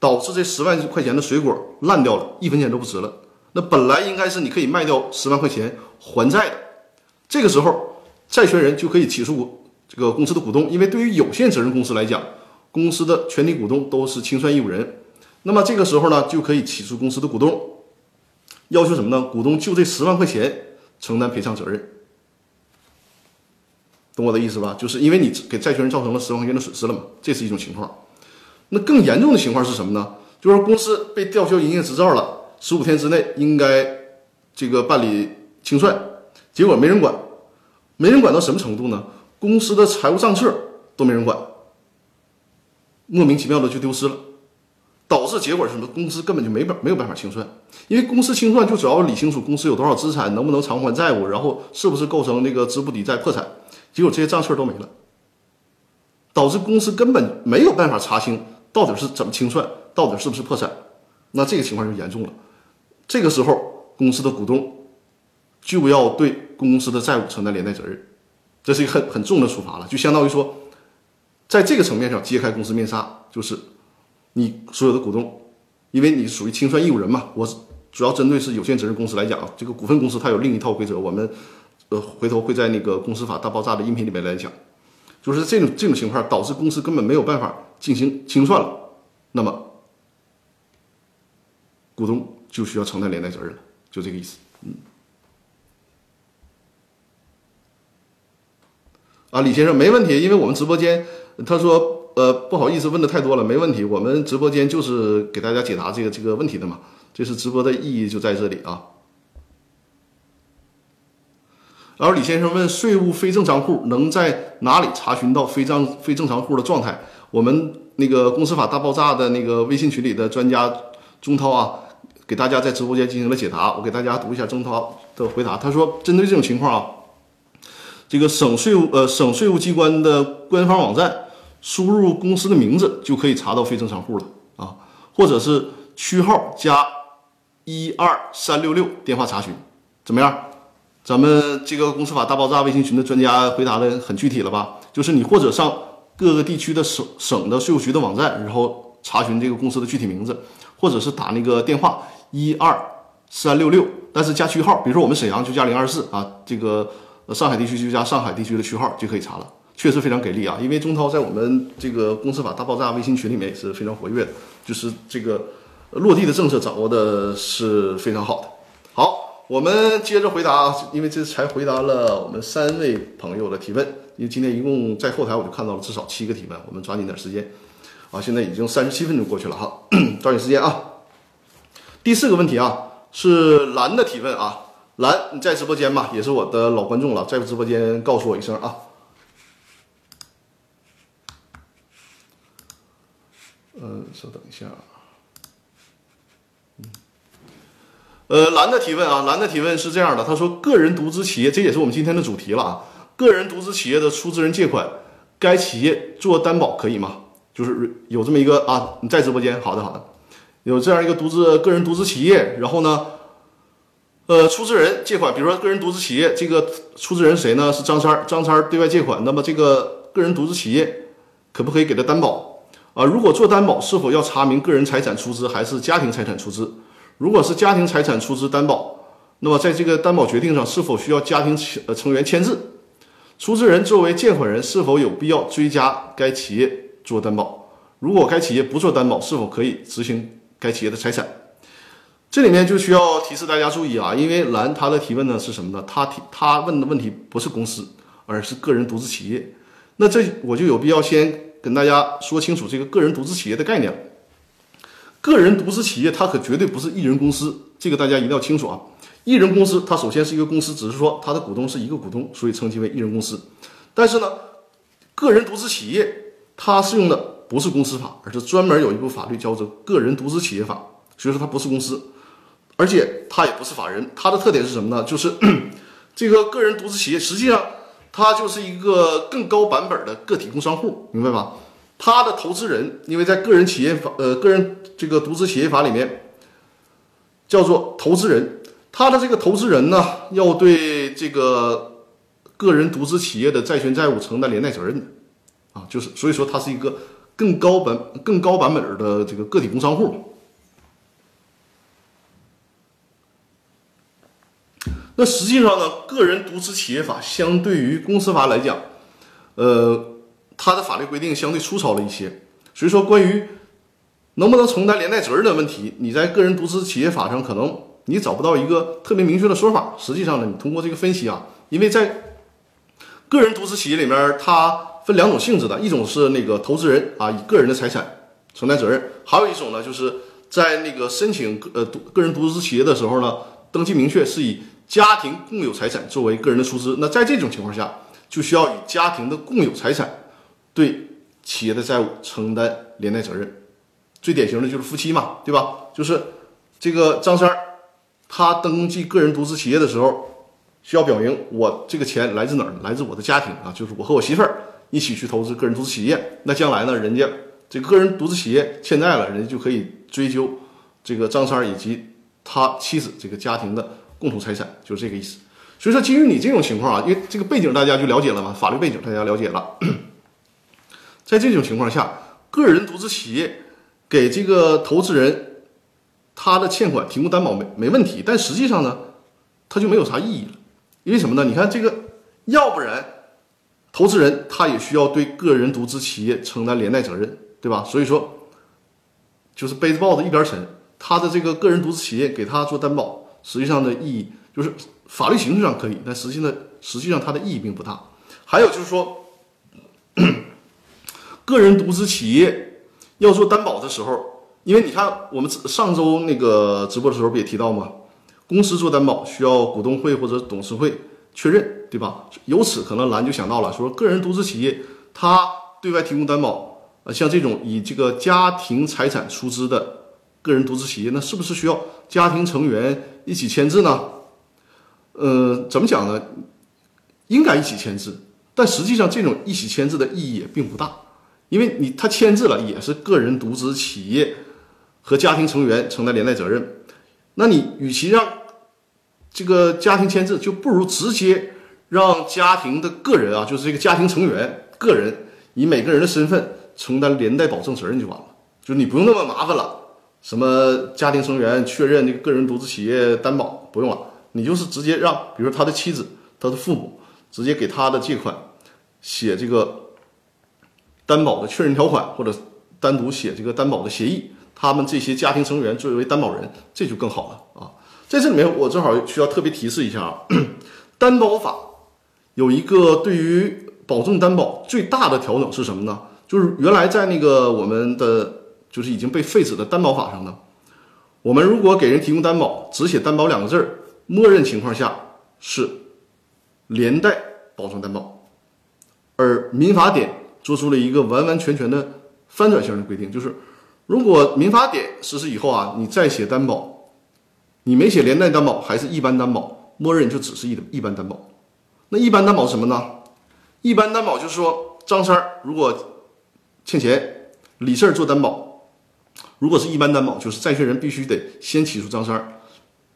导致这十万块钱的水果烂掉了，一分钱都不值了。那本来应该是你可以卖掉十万块钱还债的，这个时候债权人就可以起诉这个公司的股东，因为对于有限责任公司来讲。公司的全体股东都是清算义务人，那么这个时候呢，就可以起诉公司的股东，要求什么呢？股东就这十万块钱承担赔偿责任。懂我的意思吧？就是因为你给债权人造成了十万块钱的损失了嘛，这是一种情况。那更严重的情况是什么呢？就是公司被吊销营业执照了，十五天之内应该这个办理清算，结果没人管，没人管到什么程度呢？公司的财务账册都没人管，莫名其妙的就丢失了，导致结果是什么？公司根本就没办没有办法清算，因为公司清算就主要理清楚公司有多少资产，能不能偿还债务，然后是不是构成那个资不抵债破产，结果这些账册都没了，导致公司根本没有办法查清到底是怎么清算，到底是不是破产，那这个情况就严重了，这个时候公司的股东就要对公司的债务承担连带责任。这是一个很很重的处罚了，就相当于说，在这个层面上揭开公司面纱，就是你所有的股东，因为你属于清算义务人嘛。我主要针对是有限责任公司来讲，这个股份公司它有另一套规则，我们呃回头会在那个公司法大爆炸的音频里面来讲，就是这种这种情况导致公司根本没有办法进行清算了，那么股东就需要承担连带责任了，就这个意思，嗯。啊，李先生没问题，因为我们直播间，他说，呃，不好意思，问的太多了，没问题，我们直播间就是给大家解答这个这个问题的嘛，这是直播的意义就在这里啊。然后李先生问，税务非正常户能在哪里查询到非正非正常户的状态？我们那个公司法大爆炸的那个微信群里的专家钟涛啊，给大家在直播间进行了解答，我给大家读一下曾涛的回答，他说，针对这种情况啊。这个省税务呃省税务机关的官方网站，输入公司的名字就可以查到非正常户了啊，或者是区号加一二三六六电话查询，怎么样？咱们这个公司法大爆炸微信群的专家回答的很具体了吧？就是你或者上各个地区的省省的税务局的网站，然后查询这个公司的具体名字，或者是打那个电话一二三六六，但是加区号，比如说我们沈阳就加零二四啊，这个。上海地区就加上海地区的区号就可以查了，确实非常给力啊！因为钟涛在我们这个公司法大爆炸微信群里面也是非常活跃的，就是这个落地的政策掌握的是非常好的。好，我们接着回答啊，因为这才回答了我们三位朋友的提问，因为今天一共在后台我就看到了至少七个提问，我们抓紧点时间啊！现在已经三十七分钟过去了哈，抓紧时间啊！第四个问题啊，是蓝的提问啊。蓝，你在直播间吗？也是我的老观众了，在直播间告诉我一声啊。嗯，稍等一下。嗯，呃，蓝的提问啊，蓝的提问是这样的，他说：个人独资企业，这也是我们今天的主题了啊。个人独资企业的出资人借款，该企业做担保可以吗？就是有这么一个啊，你在直播间，好的好的，有这样一个独资个人独资企业，然后呢？呃，出资人借款，比如说个人独资企业，这个出资人谁呢？是张三儿，张三儿对外借款，那么这个个人独资企业可不可以给他担保啊？如果做担保，是否要查明个人财产出资还是家庭财产出资？如果是家庭财产出资担保，那么在这个担保决定上是否需要家庭呃成员签字？出资人作为借款人，是否有必要追加该企业做担保？如果该企业不做担保，是否可以执行该企业的财产？这里面就需要提示大家注意啊，因为蓝他的提问呢是什么呢？他提他问的问题不是公司，而是个人独资企业。那这我就有必要先跟大家说清楚这个个人独资企业的概念。个人独资企业它可绝对不是一人公司，这个大家一定要清楚啊。一人公司它首先是一个公司，只是说它的股东是一个股东，所以称其为一人公司。但是呢，个人独资企业它是用的不是公司法，而是专门有一部法律叫做个人独资企业法，所以说它不是公司。而且它也不是法人，它的特点是什么呢？就是 这个个人独资企业，实际上它就是一个更高版本的个体工商户，明白吧？它的投资人，因为在个人企业法，呃，个人这个独资企业法里面叫做投资人，他的这个投资人呢，要对这个个人独资企业的债权债务承担连带责任的，啊，就是所以说它是一个更高版、更高版本的这个个体工商户。那实际上呢，个人独资企业法相对于公司法来讲，呃，它的法律规定相对粗糙了一些。所以说，关于能不能承担连带责任的问题，你在个人独资企业法上可能你找不到一个特别明确的说法。实际上呢，你通过这个分析啊，因为在个人独资企业里面，它分两种性质的，一种是那个投资人啊，以个人的财产承担责任；还有一种呢，就是在那个申请个呃独个人独资企业的时候呢，登记明确是以家庭共有财产作为个人的出资。那在这种情况下，就需要以家庭的共有财产对企业的债务承担连带责任。最典型的就是夫妻嘛，对吧？就是这个张三儿，他登记个人独资企业的时候。需要表明我这个钱来自哪儿？来自我的家庭啊，就是我和我媳妇儿一起去投资个人独资企业。那将来呢，人家这个个人独资企业欠债了，人家就可以追究这个张三以及他妻子这个家庭的共同财产，就是这个意思。所以说，基于你这种情况啊，因为这个背景大家就了解了嘛，法律背景大家了解了。在这种情况下，个人独资企业给这个投资人他的欠款提供担保没没问题，但实际上呢，他就没有啥意义了。因为什么呢？你看这个，要不然，投资人他也需要对个人独资企业承担连带责任，对吧？所以说，就是背着帽子一边沉。他的这个个人独资企业给他做担保，实际上的意义就是法律形式上可以，但实际呢，实际上它的意义并不大。还有就是说，个人独资企业要做担保的时候，因为你看我们上周那个直播的时候不也提到吗？公司做担保需要股东会或者董事会确认，对吧？由此可能蓝就想到了，说个人独资企业他对外提供担保，呃，像这种以这个家庭财产出资的个人独资企业，那是不是需要家庭成员一起签字呢？呃，怎么讲呢？应该一起签字，但实际上这种一起签字的意义也并不大，因为你他签字了也是个人独资企业和家庭成员承担连带责任。那你与其让这个家庭签字，就不如直接让家庭的个人啊，就是这个家庭成员个人以每个人的身份承担连带保证责任就完了，就你不用那么麻烦了。什么家庭成员确认这个个人独资企业担保不用了，你就是直接让，比如说他的妻子、他的父母，直接给他的借款写这个担保的确认条款，或者单独写这个担保的协议。他们这些家庭成员作为担保人，这就更好了啊！在这里面，我正好需要特别提示一下啊，担保法有一个对于保证担保最大的调整是什么呢？就是原来在那个我们的就是已经被废止的担保法上呢，我们如果给人提供担保，只写担保两个字儿，默认情况下是连带保证担保，而民法典做出了一个完完全全的翻转性的规定，就是。如果民法典实施以后啊，你再写担保，你没写连带担保，还是一般担保，默认就只是一一般担保。那一般担保什么呢？一般担保就是说，张三儿如果欠钱，李四儿做担保。如果是一般担保，就是债权人必须得先起诉张三儿，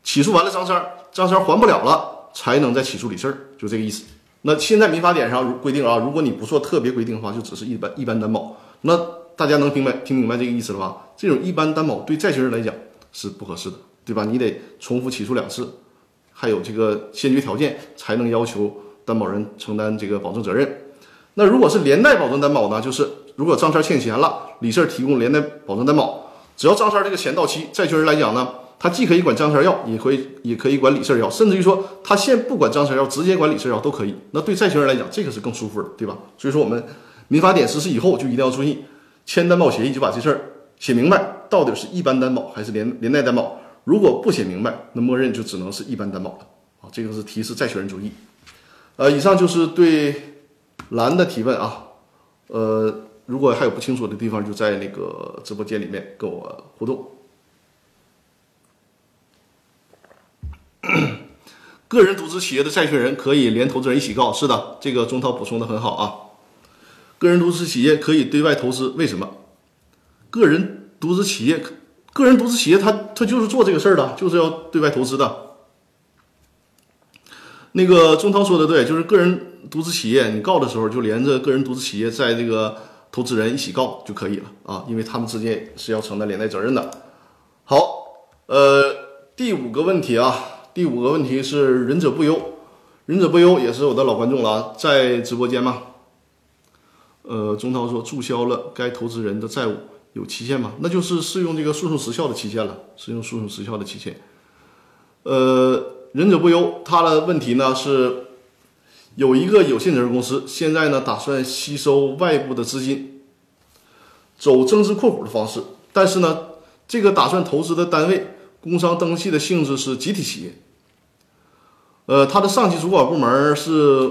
起诉完了张三儿，张三儿还不了了，才能再起诉李四儿，就这个意思。那现在民法典上规定啊，如果你不做特别规定的话，就只是一般一般担保。那大家能明白听明白这个意思了吧？这种一般担保对债权人来讲是不合适的，对吧？你得重复起诉两次，还有这个先决条件才能要求担保人承担这个保证责任。那如果是连带保证担保呢？就是如果张三欠钱了，李四提供连带保证担保，只要张三这个钱到期，债权人来讲呢，他既可以管张三要，也可以也可以管李四要，甚至于说他现不管张三要，直接管李四要都可以。那对债权人来讲，这个是更舒服的，对吧？所以说我们民法典实施以后就一定要注意。签担保协议就把这事儿写明白，到底是一般担保还是连连带担保？如果不写明白，那默认就只能是一般担保了啊！这个是提示债权人注意。呃，以上就是对蓝的提问啊。呃，如果还有不清楚的地方，就在那个直播间里面跟我互动。个人独资企业的债权人可以连投资人一起告，是的，这个钟涛补充的很好啊。个人独资企业可以对外投资，为什么？个人独资企业，个人独资企业，他他就是做这个事儿的，就是要对外投资的。那个钟涛说的对，就是个人独资企业，你告的时候就连着个人独资企业在这个投资人一起告就可以了啊，因为他们之间是要承担连带责任的。好，呃，第五个问题啊，第五个问题是仁者不忧，仁者不忧也是我的老观众了，在直播间吗？呃，钟涛说注销了该投资人的债务有期限吗？那就是适用这个诉讼时效的期限了，适用诉讼时效的期限。呃，仁者不忧，他的问题呢是有一个有限责任公司，现在呢打算吸收外部的资金，走增资扩股的方式，但是呢，这个打算投资的单位工商登记的性质是集体企业，呃，他的上级主管部门是，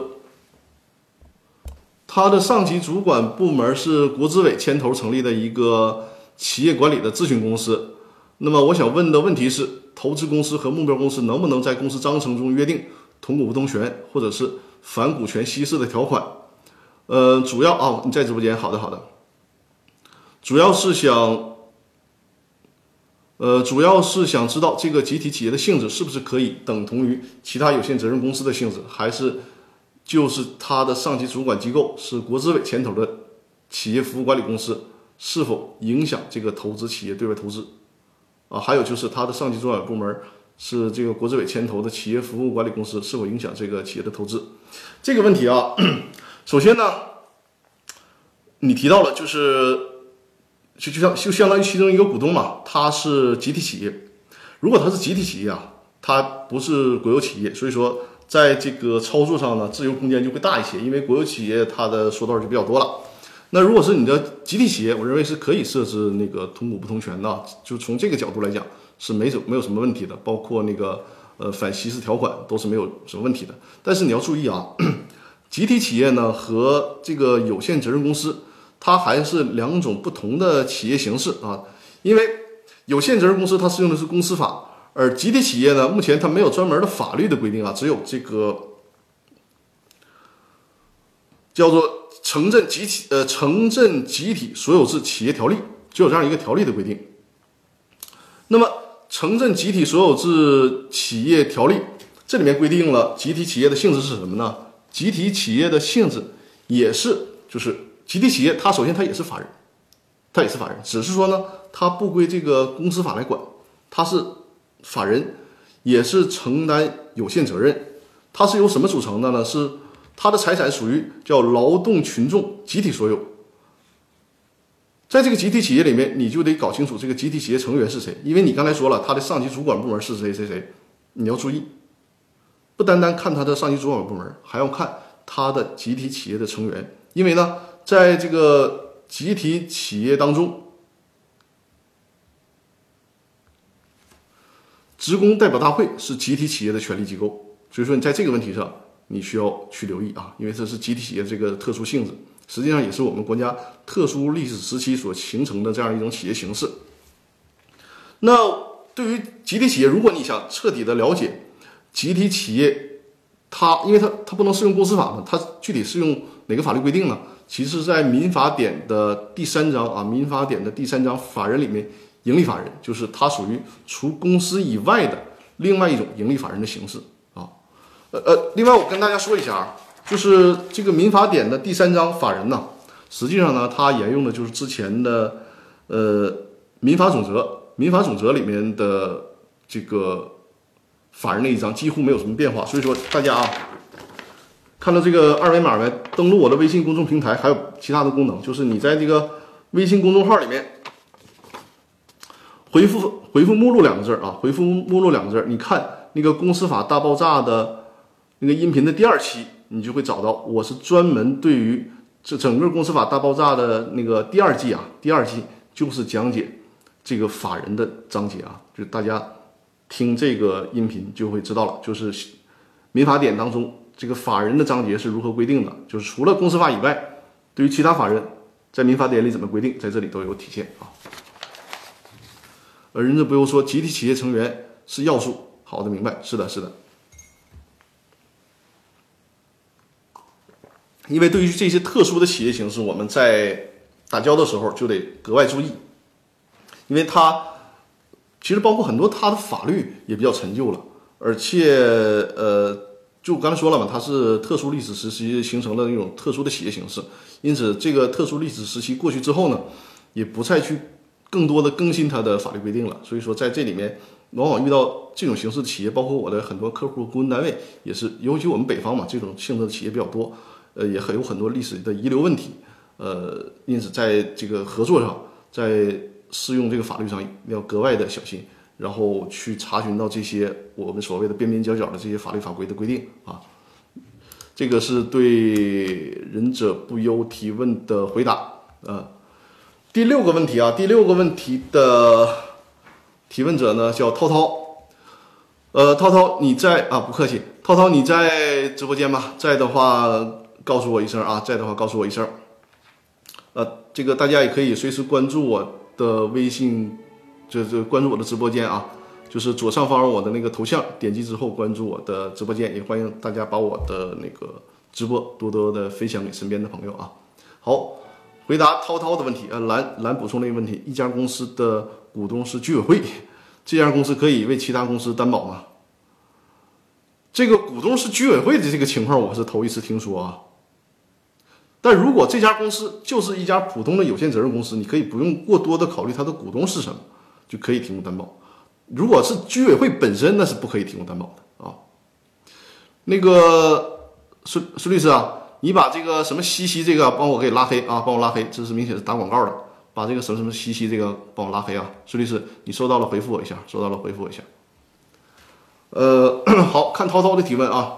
它的上级主管部门是国资委牵头成立的一个企业管理的咨询公司。那么我想问的问题是，投资公司和目标公司能不能在公司章程中约定同股不同权，或者是？反股权稀释的条款，呃，主要啊，你在直播间，好的好的，主要是想，呃，主要是想知道这个集体企业的性质是不是可以等同于其他有限责任公司的性质，还是就是它的上级主管机构是国资委牵头的企业服务管理公司，是否影响这个投资企业对外投资？啊，还有就是它的上级主管部门。是这个国资委牵头的企业服务管理公司是否影响这个企业的投资？这个问题啊，首先呢，你提到了就是就就像就相当于其中一个股东嘛，它是集体企业。如果它是集体企业啊，它不是国有企业，所以说在这个操作上呢，自由空间就会大一些，因为国有企业它的说道就比较多了。那如果是你的集体企业，我认为是可以设置那个同股不同权的，就从这个角度来讲。是没什没有什么问题的，包括那个呃反稀释条款都是没有什么问题的。但是你要注意啊，集体企业呢和这个有限责任公司，它还是两种不同的企业形式啊。因为有限责任公司它适用的是公司法，而集体企业呢，目前它没有专门的法律的规定啊，只有这个叫做《城镇集体呃城镇集体所有制企业条例》，就有这样一个条例的规定。那么城镇集体所有制企业条例这里面规定了集体企业的性质是什么呢？集体企业的性质也是就是集体企业，它首先它也是法人，它也是法人，只是说呢，它不归这个公司法来管，它是法人，也是承担有限责任。它是由什么组成的呢？是它的财产属于叫劳动群众集体所有。在这个集体企业里面，你就得搞清楚这个集体企业成员是谁，因为你刚才说了，他的上级主管部门是谁谁谁，你要注意，不单单看他的上级主管部门，还要看他的集体企业的成员，因为呢，在这个集体企业当中，职工代表大会是集体企业的权力机构，所以说你在这个问题上，你需要去留意啊，因为这是集体企业这个特殊性质。实际上也是我们国家特殊历史时期所形成的这样一种企业形式。那对于集体企业，如果你想彻底的了解集体企业，它因为它它不能适用公司法嘛，它具体适用哪个法律规定呢？其实，在民法典的第三章啊，民法典的第三章法人里面，盈利法人就是它属于除公司以外的另外一种盈利法人的形式啊。呃呃，另外我跟大家说一下啊。就是这个民法典的第三章法人呢，实际上呢，它沿用的就是之前的呃民法总则，民法总则里面的这个法人那一章几乎没有什么变化。所以说大家啊，看到这个二维码没？登录我的微信公众平台，还有其他的功能，就是你在这个微信公众号里面回复回复目录两个字儿啊，回复目录两个字儿，你看那个公司法大爆炸的那个音频的第二期。你就会找到，我是专门对于这整个公司法大爆炸的那个第二季啊，第二季就是讲解这个法人的章节啊，就大家听这个音频就会知道了，就是民法典当中这个法人的章节是如何规定的，就是除了公司法以外，对于其他法人在民法典里怎么规定，在这里都有体现啊。而人家不用说，集体企业成员是要素，好的，明白，是的，是的。因为对于这些特殊的企业形式，我们在打交道的时候就得格外注意，因为它其实包括很多它的法律也比较陈旧了，而且呃，就刚才说了嘛，它是特殊历史时期形成的那种特殊的企业形式，因此这个特殊历史时期过去之后呢，也不再去更多的更新它的法律规定了。所以说在这里面，往往遇到这种形式的企业，包括我的很多客户、顾问单位也是，尤其我们北方嘛，这种性质的企业比较多。呃，也很有很多历史的遗留问题，呃，因此在这个合作上，在适用这个法律上要格外的小心，然后去查询到这些我们所谓的边边角角的这些法律法规的规定啊。这个是对忍者不忧提问的回答。呃，第六个问题啊，第六个问题的提问者呢叫涛涛。呃，涛涛你在啊？不客气，涛涛你在直播间吗？在的话告诉我一声啊，在的话告诉我一声。呃，这个大家也可以随时关注我的微信，就就关注我的直播间啊。就是左上方我的那个头像，点击之后关注我的直播间，也欢迎大家把我的那个直播多多的分享给身边的朋友啊。好，回答涛涛的问题，呃，蓝蓝补充了一个问题：一家公司的股东是居委会，这家公司可以为其他公司担保吗？这个股东是居委会的这个情况，我是头一次听说啊。但如果这家公司就是一家普通的有限责任公司，你可以不用过多的考虑它的股东是什么，就可以提供担保。如果是居委会本身，那是不可以提供担保的啊。那个孙孙律师啊，你把这个什么西西这个帮我给拉黑啊，帮我拉黑，这是明显是打广告的。把这个什么什么西西这个帮我拉黑啊，孙律师，你收到了回复我一下，收到了回复我一下。呃，好看涛涛的提问啊。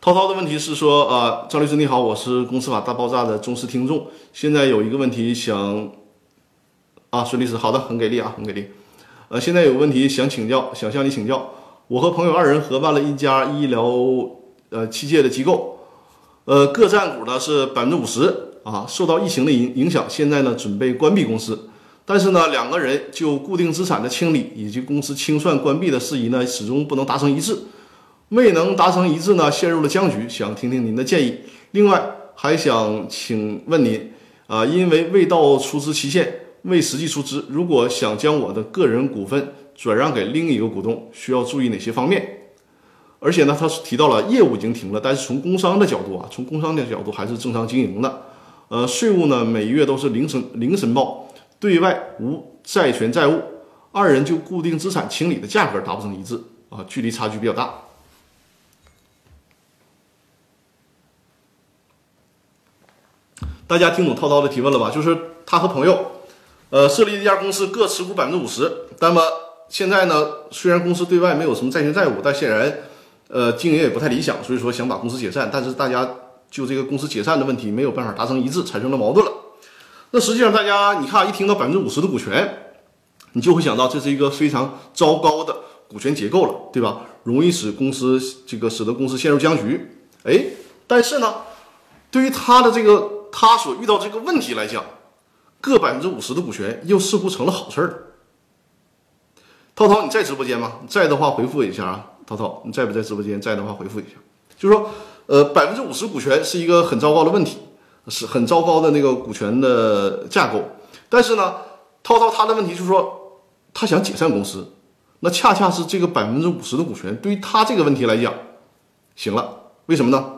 涛涛的问题是说啊，张律师你好，我是公司法大爆炸的忠实听众，现在有一个问题想。啊，孙律师，好的，很给力啊，很给力。呃，现在有个问题想请教，想向你请教。我和朋友二人合办了一家医疗呃器械的机构，呃，各占股呢是百分之五十啊。受到疫情的影影响，现在呢准备关闭公司，但是呢两个人就固定资产的清理以及公司清算关闭的事宜呢，始终不能达成一致，未能达成一致呢，陷入了僵局。想听听您的建议。另外还想请问您啊，因为未到出资期限。未实际出资，如果想将我的个人股份转让给另一个股东，需要注意哪些方面？而且呢，他是提到了业务已经停了，但是从工商的角度啊，从工商的角度还是正常经营的。呃，税务呢，每月都是零申零申报，对外无债权债务，二人就固定资产清理的价格达不成一致啊，距离差距比较大。大家听懂涛涛的提问了吧？就是他和朋友。呃，设立一家公司，各持股百分之五十。那么现在呢，虽然公司对外没有什么债权债务，但显然，呃，经营也不太理想，所以说想把公司解散。但是大家就这个公司解散的问题没有办法达成一致，产生了矛盾了。那实际上，大家你看，一听到百分之五十的股权，你就会想到这是一个非常糟糕的股权结构了，对吧？容易使公司这个使得公司陷入僵局。哎，但是呢，对于他的这个他所遇到这个问题来讲。各百分之五十的股权又似乎成了好事儿。涛涛，你在直播间吗？在的话回复一下啊。涛涛，你在不在直播间？在的话回复一下。就是说，呃，百分之五十股权是一个很糟糕的问题，是很糟糕的那个股权的架构。但是呢，涛涛他的问题就是说，他想解散公司，那恰恰是这个百分之五十的股权对于他这个问题来讲，行了。为什么呢？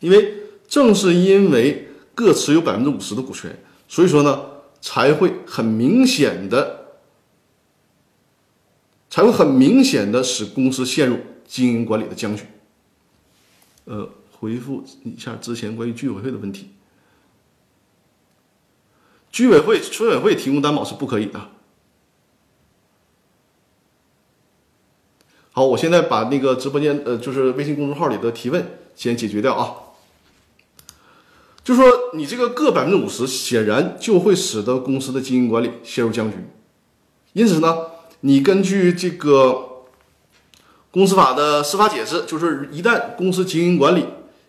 因为正是因为各持有百分之五十的股权。所以说呢，才会很明显的，才会很明显的使公司陷入经营管理的僵局。呃，回复一下之前关于居委会的问题。居委会、村委会提供担保是不可以的。好，我现在把那个直播间呃，就是微信公众号里的提问先解决掉啊。就说你这个各百分之五十，显然就会使得公司的经营管理陷入僵局。因此呢，你根据这个公司法的司法解释，就是一旦公司经营管理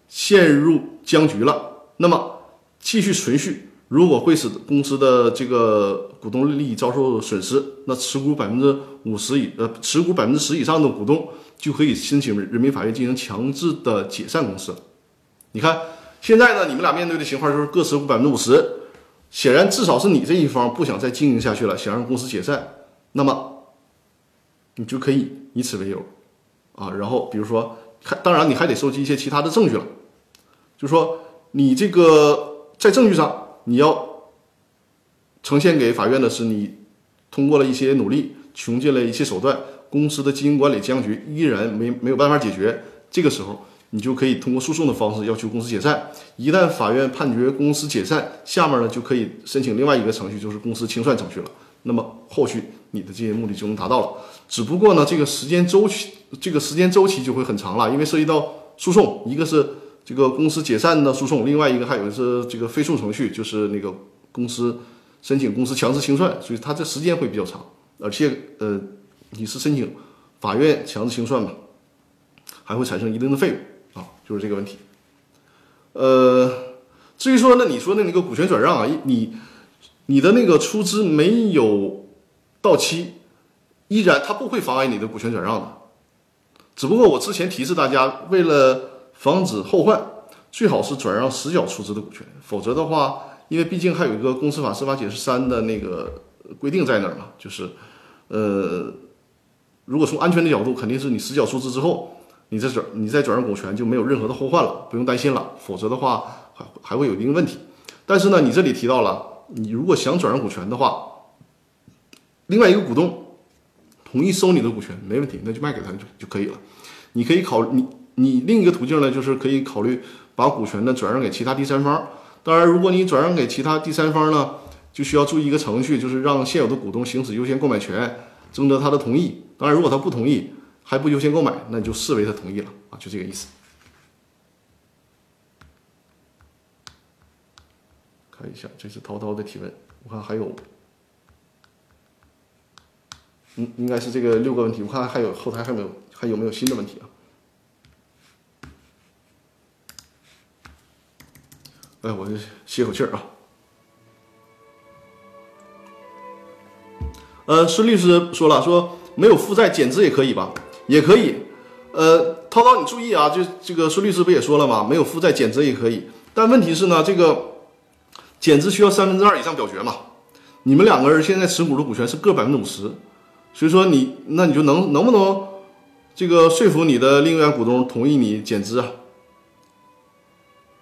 陷入僵局了，那么继续存续，如果会使公司的这个股东利益遭受损失，那持股百分之五十以呃持股百分之十以上的股东就可以申请人民法院进行强制的解散公司。你看。现在呢，你们俩面对的情况就是各持股百分之五十，显然至少是你这一方不想再经营下去了，想让公司解散，那么你就可以以此为由，啊，然后比如说，还当然你还得收集一些其他的证据了，就说你这个在证据上你要呈现给法院的是你通过了一些努力，穷尽了一些手段，公司的经营管理僵局依然没没有办法解决，这个时候。你就可以通过诉讼的方式要求公司解散。一旦法院判决公司解散，下面呢就可以申请另外一个程序，就是公司清算程序了。那么后续你的这些目的就能达到了。只不过呢，这个时间周期，这个时间周期就会很长了，因为涉及到诉讼，一个是这个公司解散的诉讼，另外一个还有是这个非诉程序，就是那个公司申请公司强制清算，所以它这时间会比较长，而且呃，你是申请法院强制清算嘛，还会产生一定的费用啊，就是这个问题。呃，至于说那你说的那个股权转让啊，你你的那个出资没有到期，依然它不会妨碍你的股权转让的。只不过我之前提示大家，为了防止后患，最好是转让实缴出资的股权，否则的话，因为毕竟还有一个公司法司法解释三的那个规定在那儿嘛，就是呃，如果从安全的角度，肯定是你实缴出资之后。你再转，你再转让股权就没有任何的后患了，不用担心了。否则的话，还还会有一定问题。但是呢，你这里提到了，你如果想转让股权的话，另外一个股东同意收你的股权，没问题，那就卖给他就就可以了。你可以考你你另一个途径呢，就是可以考虑把股权呢转让给其他第三方。当然，如果你转让给其他第三方呢，就需要注意一个程序，就是让现有的股东行使优先购买权，征得他的同意。当然，如果他不同意。还不优先购买，那你就视为他同意了啊，就这个意思。看一下，这是涛涛的提问，我看还有，嗯，应该是这个六个问题，我看还有后台还没有还有没有新的问题啊？哎，我就歇口气儿啊。呃，孙律师说了，说没有负债减资也可以吧？也可以，呃，涛涛，你注意啊，就这个孙律师不也说了吗？没有负债减资也可以，但问题是呢，这个减资需要三分之二以上表决嘛。你们两个人现在持股的股权是各百分之五十，所以说你那你就能能不能这个说服你的另一员股东同意你减资啊？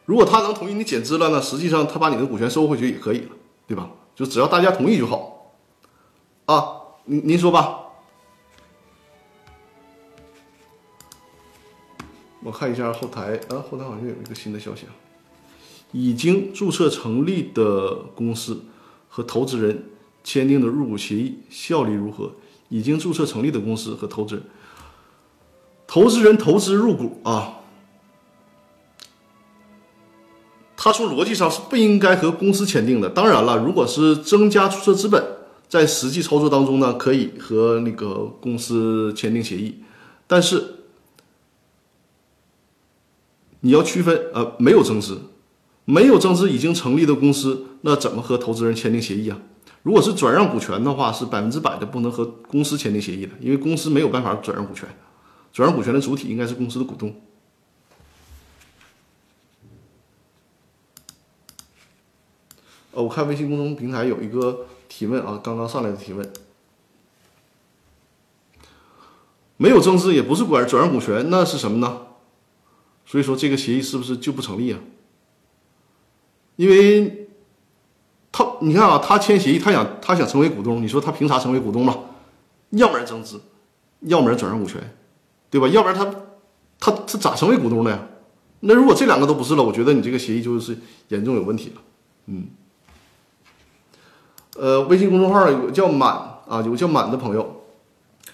如果他能同意你减资了呢，实际上他把你的股权收回去也可以了，对吧？就只要大家同意就好啊。您您说吧。我看一下后台啊，后台好像有一个新的消息啊，已经注册成立的公司和投资人签订的入股协议效力如何？已经注册成立的公司和投资人，投资人投资入股啊，他从逻辑上是不应该和公司签订的。当然了，如果是增加注册资本，在实际操作当中呢，可以和那个公司签订协议，但是。你要区分，呃，没有增资，没有增资已经成立的公司，那怎么和投资人签订协议啊？如果是转让股权的话，是百分之百的不能和公司签订协议的，因为公司没有办法转让股权，转让股权的主体应该是公司的股东。呃，我看微信公众平台有一个提问啊，刚刚上来的提问，没有增资也不是管转让股权，那是什么呢？所以说这个协议是不是就不成立啊？因为他你看啊，他签协议，他想他想成为股东，你说他凭啥成为股东嘛？要不然增资，要不然转让股权，对吧？要不然他他他咋成为股东的呀？那如果这两个都不是了，我觉得你这个协议就是严重有问题了。嗯，呃，微信公众号有个叫满啊，有个叫满的朋友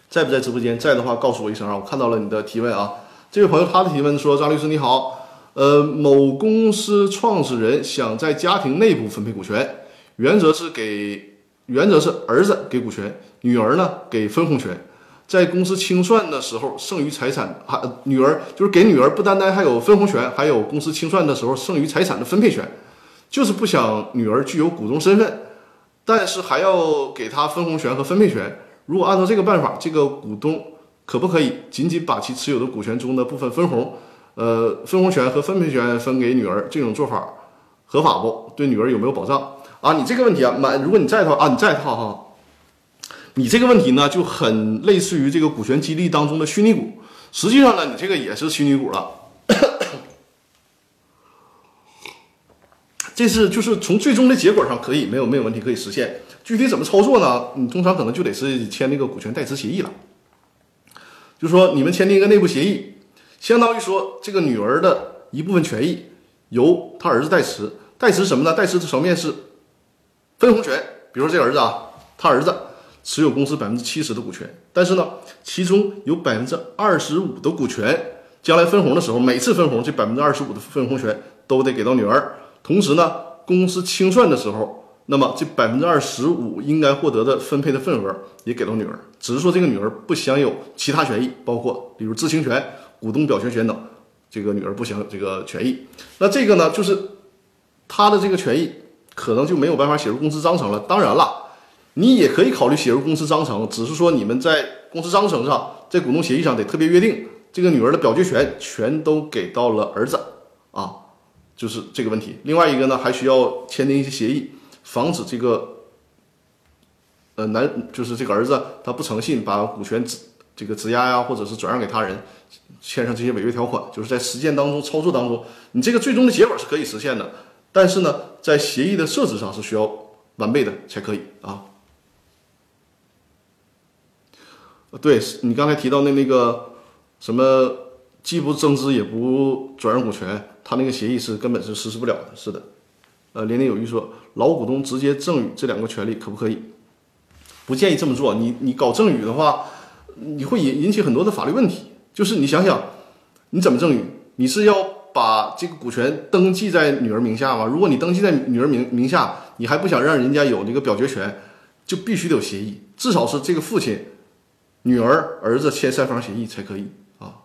在不在直播间？在的话告诉我一声啊，我看到了你的提问啊。这位朋友他的提问说：“张律师你好，呃，某公司创始人想在家庭内部分配股权，原则是给原则是儿子给股权，女儿呢给分红权，在公司清算的时候剩余财产还女儿就是给女儿不单单还有分红权，还有公司清算的时候剩余财产的分配权，就是不想女儿具有股东身份，但是还要给她分红权和分配权。如果按照这个办法，这个股东。”可不可以仅仅把其持有的股权中的部分分红，呃，分红权和分配权分给女儿？这种做法合法不？对女儿有没有保障啊？你这个问题啊，满，如果你在的话啊，你在的话哈，你这个问题呢就很类似于这个股权激励当中的虚拟股。实际上呢，你这个也是虚拟股了。这是就是从最终的结果上可以没有没有问题可以实现。具体怎么操作呢？你通常可能就得是签那个股权代持协议了。就说你们签订一个内部协议，相当于说这个女儿的一部分权益由他儿子代持，代持什么呢？代持的层面是分红权。比如说这个儿子啊，他儿子持有公司百分之七十的股权，但是呢，其中有百分之二十五的股权将来分红的时候，每次分红这百分之二十五的分红权都得给到女儿。同时呢，公司清算的时候，那么这百分之二十五应该获得的分配的份额也给到女儿，只是说这个女儿不享有其他权益，包括比如知情权、股东表决权等，这个女儿不享有这个权益。那这个呢，就是她的这个权益可能就没有办法写入公司章程了。当然了，你也可以考虑写入公司章程，只是说你们在公司章程上，在股东协议上得特别约定，这个女儿的表决权全都给到了儿子啊。就是这个问题。另外一个呢，还需要签订一些协议，防止这个，呃，男就是这个儿子他不诚信，把股权质这个质押呀，或者是转让给他人，签上这些违约条款。就是在实践当中、操作当中，你这个最终的结果是可以实现的，但是呢，在协议的设置上是需要完备的才可以啊。对你刚才提到的那个什么，既不增资也不转让股权。他那个协议是根本是实施不了的，是的。呃，年年有余说，老股东直接赠与这两个权利可不可以？不建议这么做。你你搞赠与的话，你会引引起很多的法律问题。就是你想想，你怎么赠与？你是要把这个股权登记在女儿名下吗？如果你登记在女儿名名下，你还不想让人家有这个表决权，就必须得有协议，至少是这个父亲、女儿、儿子签三方协议才可以啊。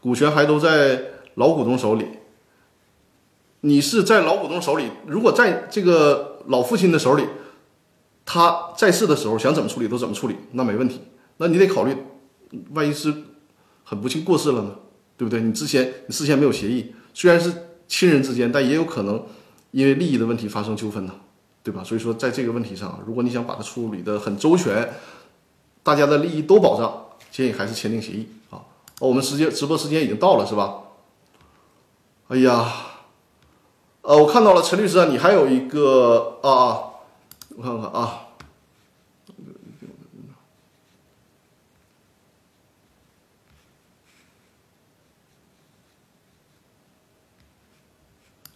股权还都在老股东手里，你是在老股东手里。如果在这个老父亲的手里，他在世的时候想怎么处理都怎么处理，那没问题。那你得考虑，万一是很不幸过世了呢，对不对？你之前你事先没有协议，虽然是亲人之间，但也有可能因为利益的问题发生纠纷呢，对吧？所以说，在这个问题上，如果你想把它处理的很周全，大家的利益都保障，建议还是签订协议啊。我们时间直播时间已经到了，是吧？哎呀，呃，我看到了陈律师啊，你还有一个啊，我看看啊，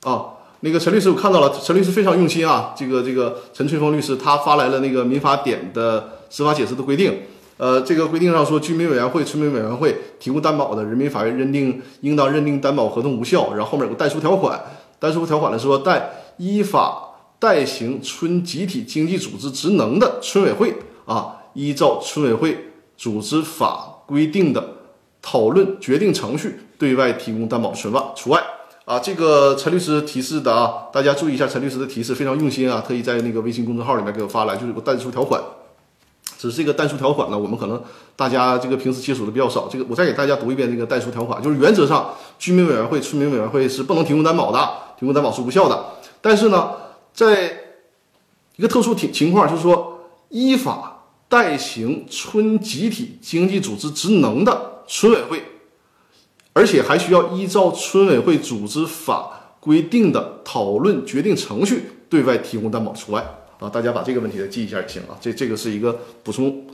啊，那个陈律师我看到了，陈律师非常用心啊，这个这个陈翠峰律师他发来了那个民法典的司法解释的规定。呃，这个规定上说，居民委员会、村民委员会提供担保的，人民法院认定应当认定担保合同无效。然后后面有个代书条款，代书条款呢说，代依法代行村集体经济组织职能的村委会啊，依照村委会组织法规定的讨论决定程序，对外提供担保的村外除外啊。这个陈律师提示的啊，大家注意一下，陈律师的提示非常用心啊，特意在那个微信公众号里面给我发来，就是个代书条款。只是这个代书条款呢，我们可能大家这个平时接触的比较少。这个我再给大家读一遍这个代书条款，就是原则上居民委员会、村民委员会是不能提供担保的，提供担保是无效的。但是呢，在一个特殊情情况，就是说依法代行村集体经济组织职能的村委会，而且还需要依照村委会组织法规定的讨论决定程序对外提供担保除外。啊，大家把这个问题再记一下就行了。这这个是一个补充。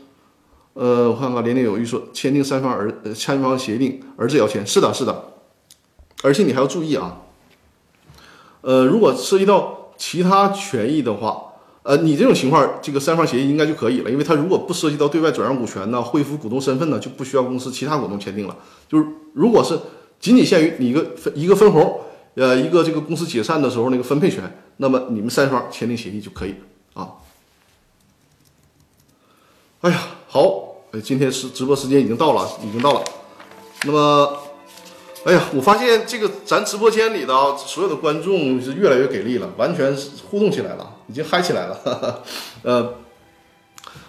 呃，我看看，年年有余说签订三方儿呃三方协定，儿子要签，是的，是的。而且你还要注意啊，呃，如果涉及到其他权益的话，呃，你这种情况，这个三方协议应该就可以了，因为它如果不涉及到对外转让股权呢、恢复股东身份呢，就不需要公司其他股东签订了。就是如果是仅仅限于你一个分一个分红，呃，一个这个公司解散的时候那个分配权，那么你们三方签订协议就可以啊。哎呀，好，今天是直播时间已经到了，已经到了。那么，哎呀，我发现这个咱直播间里的，所有的观众是越来越给力了，完全是互动起来了，已经嗨起来了。哈 哈呃，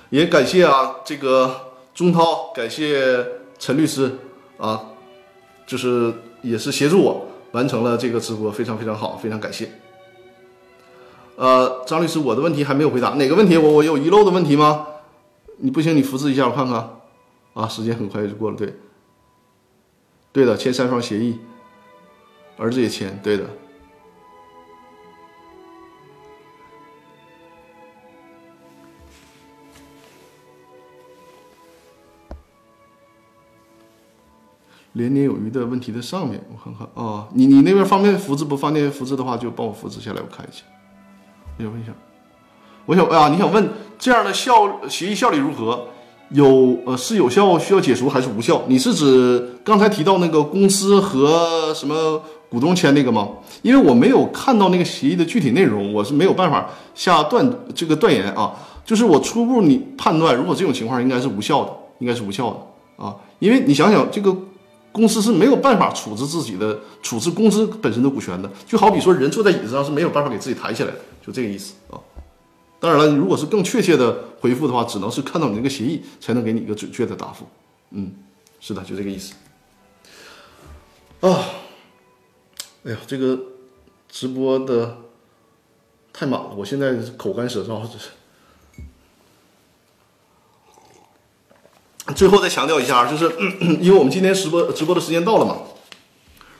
也感谢啊，这个钟涛，感谢陈律师啊，就是也是协助我完成了这个直播，非常非常好，非常感谢。呃，张律师，我的问题还没有回答，哪个问题？我我有遗漏的问题吗？你不行，你复制一下我看看，啊，时间很快就过了，对，对的，签三方协议，儿子也签，对的。年年有余的问题的上面，我看看啊，你你那边方便复制不？方便复制的话，就帮我复制下来，我看一下。我想问一下，我想啊，你想问？这样的效协议效力如何？有呃是有效需要解除还是无效？你是指刚才提到那个公司和什么股东签那个吗？因为我没有看到那个协议的具体内容，我是没有办法下断这个断言啊。就是我初步你判断，如果这种情况应该是无效的，应该是无效的啊。因为你想想，这个公司是没有办法处置自己的处置公司本身的股权的，就好比说人坐在椅子上是没有办法给自己抬起来的，就这个意思啊。当然了，如果是更确切的回复的话，只能是看到你这个协议才能给你一个准确的答复。嗯，是的，就这个意思。啊，哎呀，这个直播的太满了，我现在口干舌燥，这是。最后再强调一下，就是因为我们今天直播直播的时间到了嘛，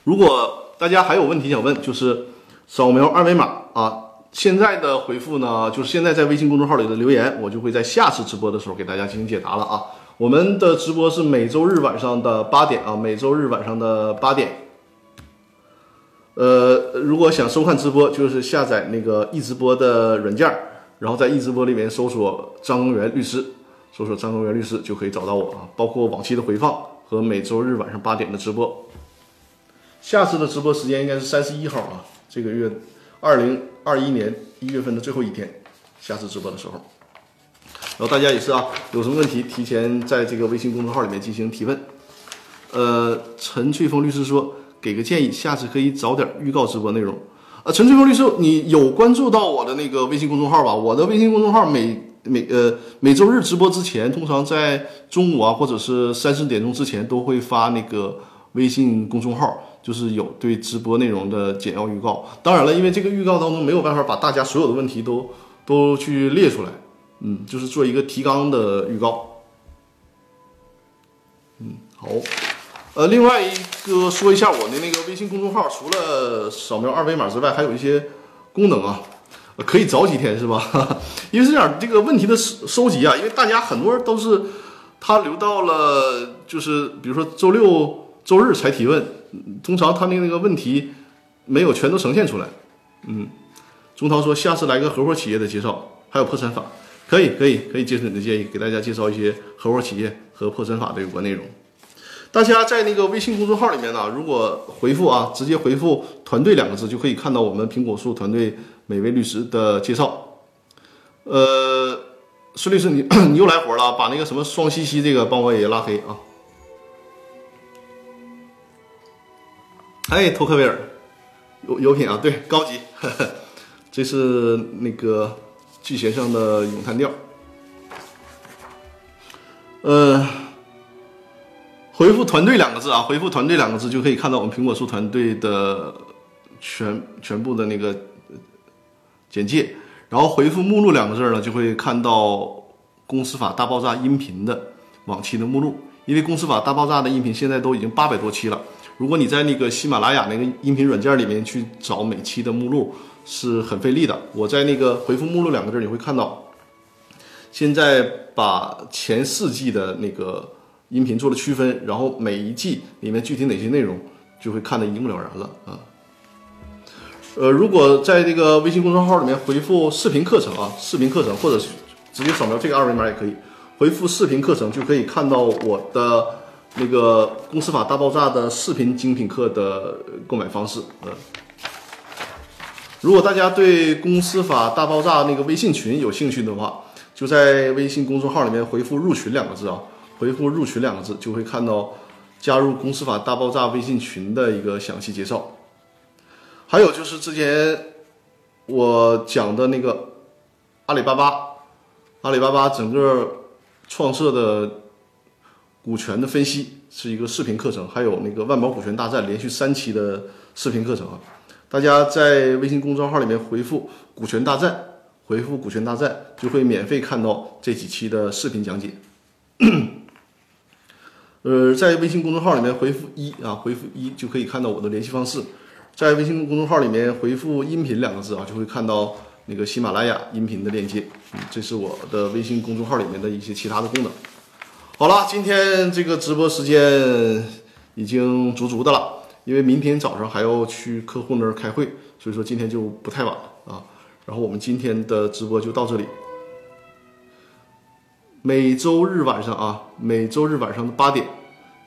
如果大家还有问题想问，就是扫描二维码啊。现在的回复呢，就是现在在微信公众号里的留言，我就会在下次直播的时候给大家进行解答了啊。我们的直播是每周日晚上的八点啊，每周日晚上的八点。呃，如果想收看直播，就是下载那个易直播的软件，然后在易直播里面搜索张根源律师，搜索张根源律师就可以找到我啊。包括往期的回放和每周日晚上八点的直播。下次的直播时间应该是三十一号啊，这个月二零。二一年一月份的最后一天，下次直播的时候，然后大家也是啊，有什么问题提前在这个微信公众号里面进行提问。呃，陈翠峰律师说，给个建议，下次可以早点预告直播内容。呃，陈翠峰律师，你有关注到我的那个微信公众号吧？我的微信公众号每每呃每周日直播之前，通常在中午啊或者是三四点钟之前都会发那个微信公众号。就是有对直播内容的简要预告，当然了，因为这个预告当中没有办法把大家所有的问题都都去列出来，嗯，就是做一个提纲的预告。嗯，好，呃，另外一个说一下我的那个微信公众号，除了扫描二维码之外，还有一些功能啊，可以早几天是吧？因为这样，这个问题的收收集啊，因为大家很多人都是他留到了，就是比如说周六周日才提问。通常他那那个问题没有全都呈现出来，嗯，钟涛说下次来个合伙企业的介绍，还有破产法，可以可以可以接受你的建议，给大家介绍一些合伙企业和破产法的有关内容。大家在那个微信公众号里面呢，如果回复啊，直接回复“团队”两个字，就可以看到我们苹果树团队每位律师的介绍。呃，孙律师，你 你又来活了，把那个什么双西西这个帮我也拉黑啊。哎，托克维尔，有有品啊，对，高级，这是那个巨弦上的咏叹调。呃，回复“团队”两个字啊，回复“团队”两个字就可以看到我们苹果树团队的全全部的那个简介，然后回复“目录”两个字呢，就会看到《公司法大爆炸》音频的往期的目录，因为《公司法大爆炸》的音频现在都已经八百多期了。如果你在那个喜马拉雅那个音频软件里面去找每期的目录是很费力的。我在那个回复“目录”两个字，你会看到，现在把前四季的那个音频做了区分，然后每一季里面具体哪些内容就会看得一目了然了啊。呃，如果在这个微信公众号里面回复“视频课程”啊，视频课程，或者直接扫描这个二维码也可以，回复“视频课程”就可以看到我的。那个《公司法大爆炸》的视频精品课的购买方式，嗯，如果大家对《公司法大爆炸》那个微信群有兴趣的话，就在微信公众号里面回复“入群”两个字啊，回复“入群”两个字就会看到加入《公司法大爆炸》微信群的一个详细介绍。还有就是之前我讲的那个阿里巴巴，阿里巴巴整个创设的。股权的分析是一个视频课程，还有那个万宝股权大战连续三期的视频课程啊！大家在微信公众号里面回复“股权大战”，回复“股权大战”就会免费看到这几期的视频讲解。呃，在微信公众号里面回复一啊，回复一就可以看到我的联系方式。在微信公众号里面回复“音频”两个字啊，就会看到那个喜马拉雅音频的链接。这是我的微信公众号里面的一些其他的功能。好了，今天这个直播时间已经足足的了，因为明天早上还要去客户那儿开会，所以说今天就不太晚了啊。然后我们今天的直播就到这里。每周日晚上啊，每周日晚上的八点，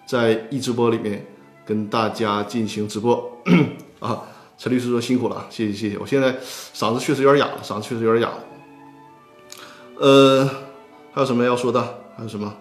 在易直播里面跟大家进行直播 啊。陈律师说辛苦了，谢谢谢谢。我现在嗓子确实有点哑了，嗓子确实有点哑了。呃，还有什么要说的？还有什么？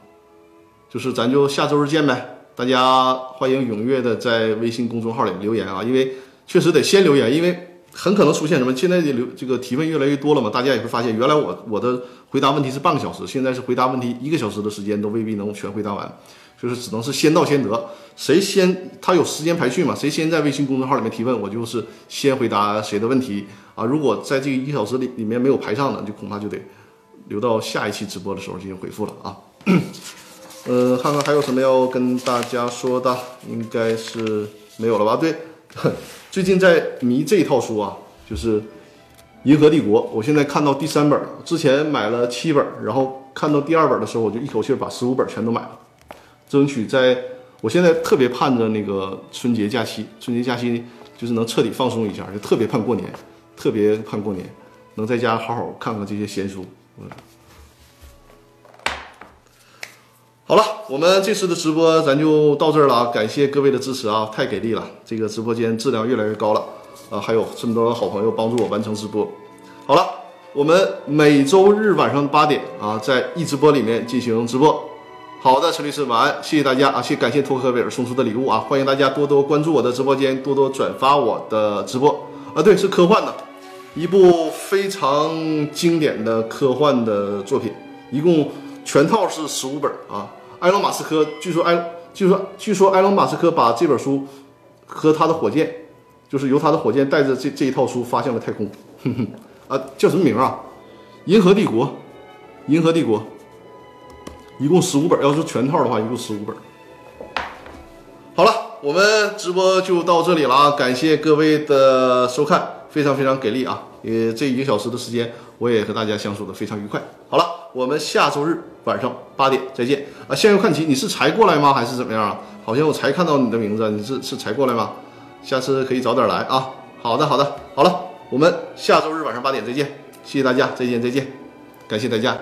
就是咱就下周日见呗。大家欢迎踊跃的在微信公众号里留言啊，因为确实得先留言，因为很可能出现什么。现在的留这个提问越来越多了嘛，大家也会发现，原来我我的回答问题是半个小时，现在是回答问题一个小时的时间都未必能全回答完。就是只能是先到先得，谁先他有时间排序嘛？谁先在微信公众号里面提问，我就是先回答谁的问题啊。如果在这个一小时里里面没有排上的，就恐怕就得留到下一期直播的时候进行回复了啊。呃，看看还有什么要跟大家说的，应该是没有了吧？对，最近在迷这一套书啊，就是《银河帝国》，我现在看到第三本了。之前买了七本，然后看到第二本的时候，我就一口气把十五本全都买了。争取在，我现在特别盼着那个春节假期，春节假期就是能彻底放松一下，就特别盼过年，特别盼过年，能在家好好看看这些闲书。嗯，好了，我们这次的直播咱就到这儿了啊！感谢各位的支持啊，太给力了，这个直播间质量越来越高了啊！还有这么多好朋友帮助我完成直播。好了，我们每周日晚上八点啊，在一直播里面进行直播。好的，陈律师晚安，谢谢大家啊，谢感谢托克维尔送出的礼物啊，欢迎大家多多关注我的直播间，多多转发我的直播啊。对，是科幻的，一部非常经典的科幻的作品，一共全套是十五本啊。埃隆·马斯克据说埃据说据说埃隆·马斯克把这本书和他的火箭，就是由他的火箭带着这这一套书发向了太空。哼哼啊，叫什么名啊？银河帝国，银河帝国。一共十五本，要是全套的话，一共十五本。好了，我们直播就到这里了啊！感谢各位的收看，非常非常给力啊！呃，这一个小时的时间，我也和大家相处的非常愉快。好了，我们下周日晚上八点再见啊！向右看齐，你是才过来吗？还是怎么样啊？好像我才看到你的名字，你是是才过来吗？下次可以早点来啊！好的，好的，好了，我们下周日晚上八点再见，谢谢大家，再见，再见，感谢大家。